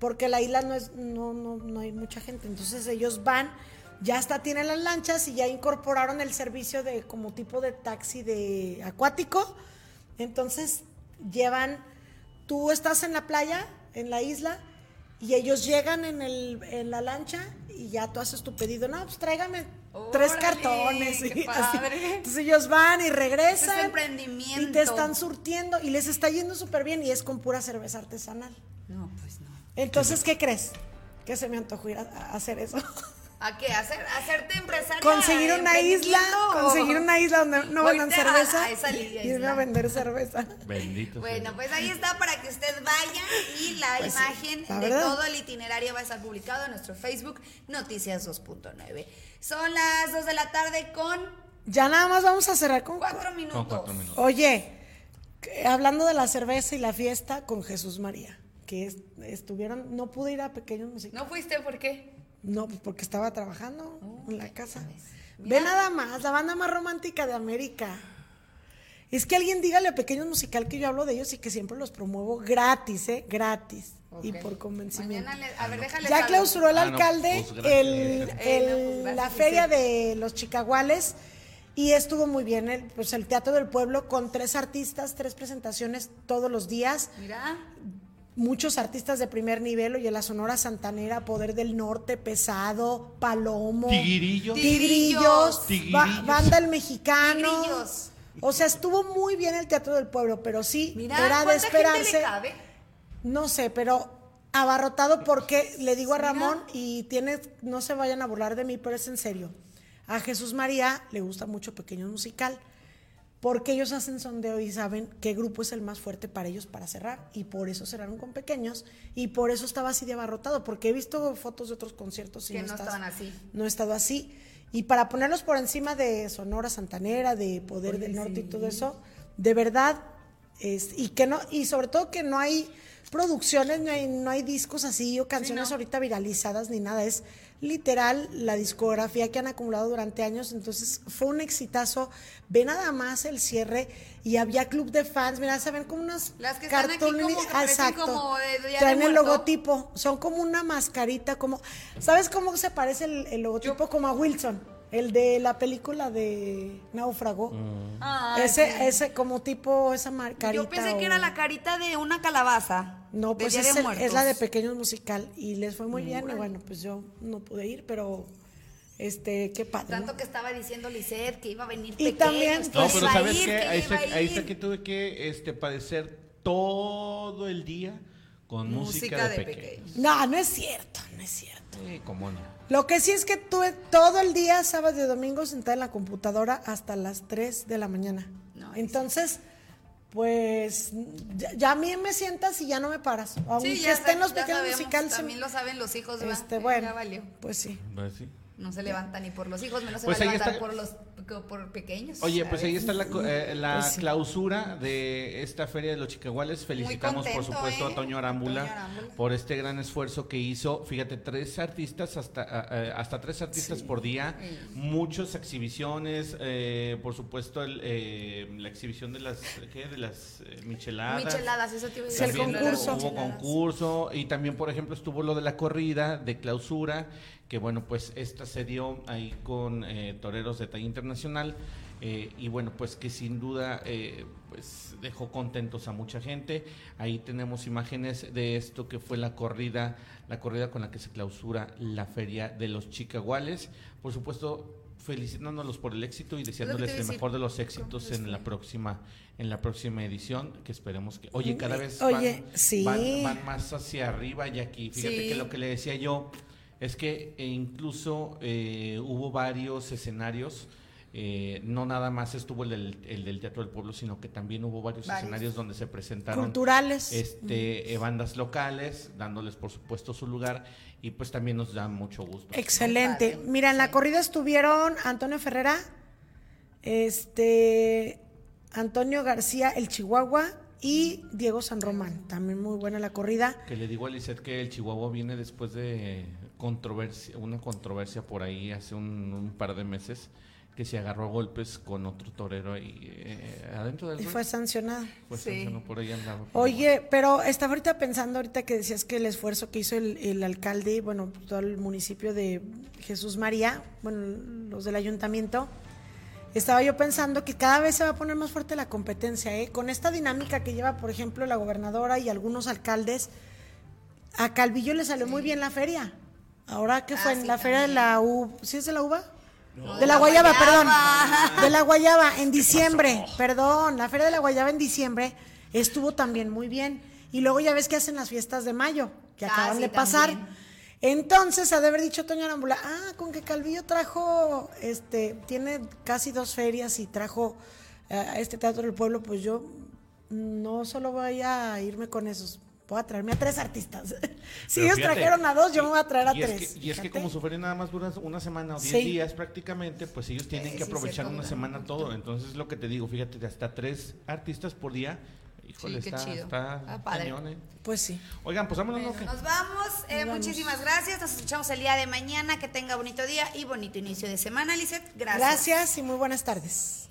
porque la isla no es, no, no, no hay mucha gente. Entonces ellos van, ya hasta tienen las lanchas y ya incorporaron el servicio de como tipo de taxi de acuático. Entonces llevan, tú estás en la playa, en la isla, y ellos llegan en, el, en la lancha y ya tú haces tu pedido. No, pues tráigame tres cartones. y así. Entonces ellos van y regresan. Es emprendimiento. Y te están surtiendo y les está yendo súper bien y es con pura cerveza artesanal. No, pues no. Entonces, ¿qué crees? Que se me antojó ir a, a hacer eso. ¿A qué? ¿Hacer, ¿Hacerte empresaria? Conseguir una isla, conseguir una isla donde no vendan cerveza a esa y irme a vender cerveza. Bendito. Bueno, pues ahí está para que usted vaya y la Pues sí, imagen la de verdad. todo el itinerario va a estar publicado en nuestro Facebook Noticias 2.9. Son las 2 de la tarde con Ya nada más vamos a cerrar con 4 minutos. Con cuatro minutos. Oye, hablando de la cerveza y la fiesta con Jesús María, que es- estuvieron, no pude ir a pequeños musicales. ¿No fuiste por qué? No, pues porque estaba trabajando Oh, en la casa. Ve nada más, la banda más romántica de América. Es que alguien dígale a Pequeños Musical que yo hablo de ellos y que siempre los promuevo gratis, ¿eh? Gratis. Y por convencimiento. Le- a ver, déjale Ya clausuró el Ah, no, alcalde pues, el, Eh, no, pues, la feria sí. de los chicaguales y estuvo muy bien el, pues, el Teatro del Pueblo con tres artistas, tres presentaciones todos los días Mira, muchos artistas de primer nivel, oye, la Sonora Santanera, Poder del Norte, Pesado, Palomo, Tigrillos. Tigrillos, Tigrillos. Ba- Banda El Mexicano. Tigrillos. O sea, estuvo muy bien el Teatro del Pueblo, pero sí, mira, era de ¿cuánta gente esperarse. le cabe? No sé, pero abarrotado porque le digo a. Ramón y tiene, no se vayan a burlar de mí, pero es en serio. A Jesús María le gusta mucho Pequeño Musical porque ellos hacen sondeo y saben qué grupo es el más fuerte para ellos para cerrar y por eso cerraron con pequeños y por eso estaba así de abarrotado porque he visto fotos de otros conciertos y Que no estás- estaban así. no he estado así y para ponerlos por encima de Sonora Santanera de Poder Oye, del Norte y todo eso de verdad es, y que no y sobre todo que no hay producciones no hay, no hay discos así o canciones no. ahorita viralizadas ni nada. Es literal la discografía que han acumulado durante años. Entonces fue un exitazo. Ve nada más el cierre y había club de fans. Mira se ven como unas Las que están aquí como que parecen exacto. como de traen el logotipo. Son como una mascarita como sabes cómo se parece el, el logotipo como a Wilson el de la película de Náufrago Ay, ese sí. ese como tipo esa mascarita Yo pensé que o- era la carita de una calabaza. no, pues es, de el- es la de. Pequeños Musical y les fue muy bien y bueno, pues yo no pude ir, pero este, qué padre. ¿no? Tanto que estaba diciendo Lisette que iba a venir Y pequeños, también, No, pues, iba pero ¿sabes ir, qué? que Ahí a ahí está ir. que tuve que este, padecer todo el día con música, de, pequeños. No, no es cierto, no es cierto. Sí, cómo no. Lo que sí es que tuve todo el día, sábado y domingo, sentada en la computadora hasta las 3 de la mañana. No, Entonces, pues ya, ya a mí me sientas y ya no me paras. Aunque Sí, ya, estén los ya pequeños musicales. También lo saben los hijos, ¿verdad? Este, Ya bueno, valió. pues sí. Pues sí. No se levanta ni por los hijos, menos se Pues va a ahí levantar está. por los por pequeños. Oye, pues ahí está la, co- eh, la Pues sí. clausura de esta Feria de los Chicaguales. Felicitamos, por supuesto, ¿eh? a Toño Arámbula, Toño Arámbula. por este gran esfuerzo que hizo. Fíjate, tres artistas, hasta, hasta tres artistas por día, muchas exhibiciones, eh, por supuesto, el, eh, la exhibición de las, ¿qué? De las eh, micheladas. Micheladas, eso te iba a Sí, el decir. También concurso. Hubo Micheladas. concurso y también, por ejemplo, estuvo lo de la corrida de clausura, que bueno, pues esta se dio ahí con eh, toreros de talla internacional eh, y bueno, pues que sin duda eh, pues dejó contentos a mucha gente. Ahí tenemos imágenes de esto que fue la corrida, la corrida con la que se clausura la feria de los Chicaguales. Por supuesto, felicitándolos por el éxito y deseándoles el mejor de los éxitos en la próxima en la próxima edición que esperemos que oye cada vez Oye, van, sí. van, van más hacia arriba y aquí fíjate Sí. que lo que le decía yo es que eh, incluso eh, hubo varios escenarios eh, no nada más estuvo el del, el del Teatro del Pueblo, sino que también hubo varios, Varios. escenarios donde se presentaron Culturales. este, eh, bandas locales, dándoles por supuesto su lugar y pues también nos da mucho gusto. Excelente. Mira, en la sí. corrida estuvieron Antonio Ferrera, este Antonio García, el Chihuahua, y Diego San Román. También muy buena la corrida. Que le digo a Lisette que el Chihuahua viene después de controversia, una controversia por ahí hace un, un par de meses que se agarró a golpes con otro torero ahí eh, adentro del Y fue sancionado. Sí. por ahí andaba. Oye, pero estaba ahorita pensando, ahorita que decías que el esfuerzo que hizo el, el alcalde y bueno, todo el municipio de Jesús María, bueno, los del ayuntamiento, estaba yo pensando que cada vez se va a poner más fuerte la competencia, ¿eh? Con esta dinámica que lleva, por ejemplo, la gobernadora y algunos alcaldes, a Calvillo le salió muy bien la feria. Ahora que Ah, fue en sí, la feria de la U, ¿sí es de la uva? No, de la guayaba, perdón. De la guayaba en diciembre, perdón. La feria de la guayaba en diciembre estuvo también muy bien. Y luego ya ves que hacen las fiestas de mayo, que Ah, acaban sí, de pasar. también. Entonces, ha de haber dicho Toño Arambula, ah, con que Calvillo trajo, este, tiene casi dos ferias y trajo eh, a este Teatro del Pueblo, pues yo no solo voy a irme con esos, voy a traerme a tres artistas. si Pero ellos fíjate, trajeron a dos, yo me voy a traer a y es tres. que- y es que como su feria nada más dura una semana o diez Sí. días prácticamente, pues ellos tienen Eh, que aprovechar una semana todo. Entonces lo que te digo, fíjate, hasta tres artistas por día. Híjole, Sí, qué está, chido. está Ah, padre. cañón, ¿eh? Pues sí. Oigan, pues vámonos, ¿no? Bueno, nos vamos. Eh, Nos vamos. Muchísimas gracias. Nos escuchamos el día de mañana. Que tenga bonito día y bonito inicio de semana, Lizeth. Gracias. Gracias y muy buenas tardes.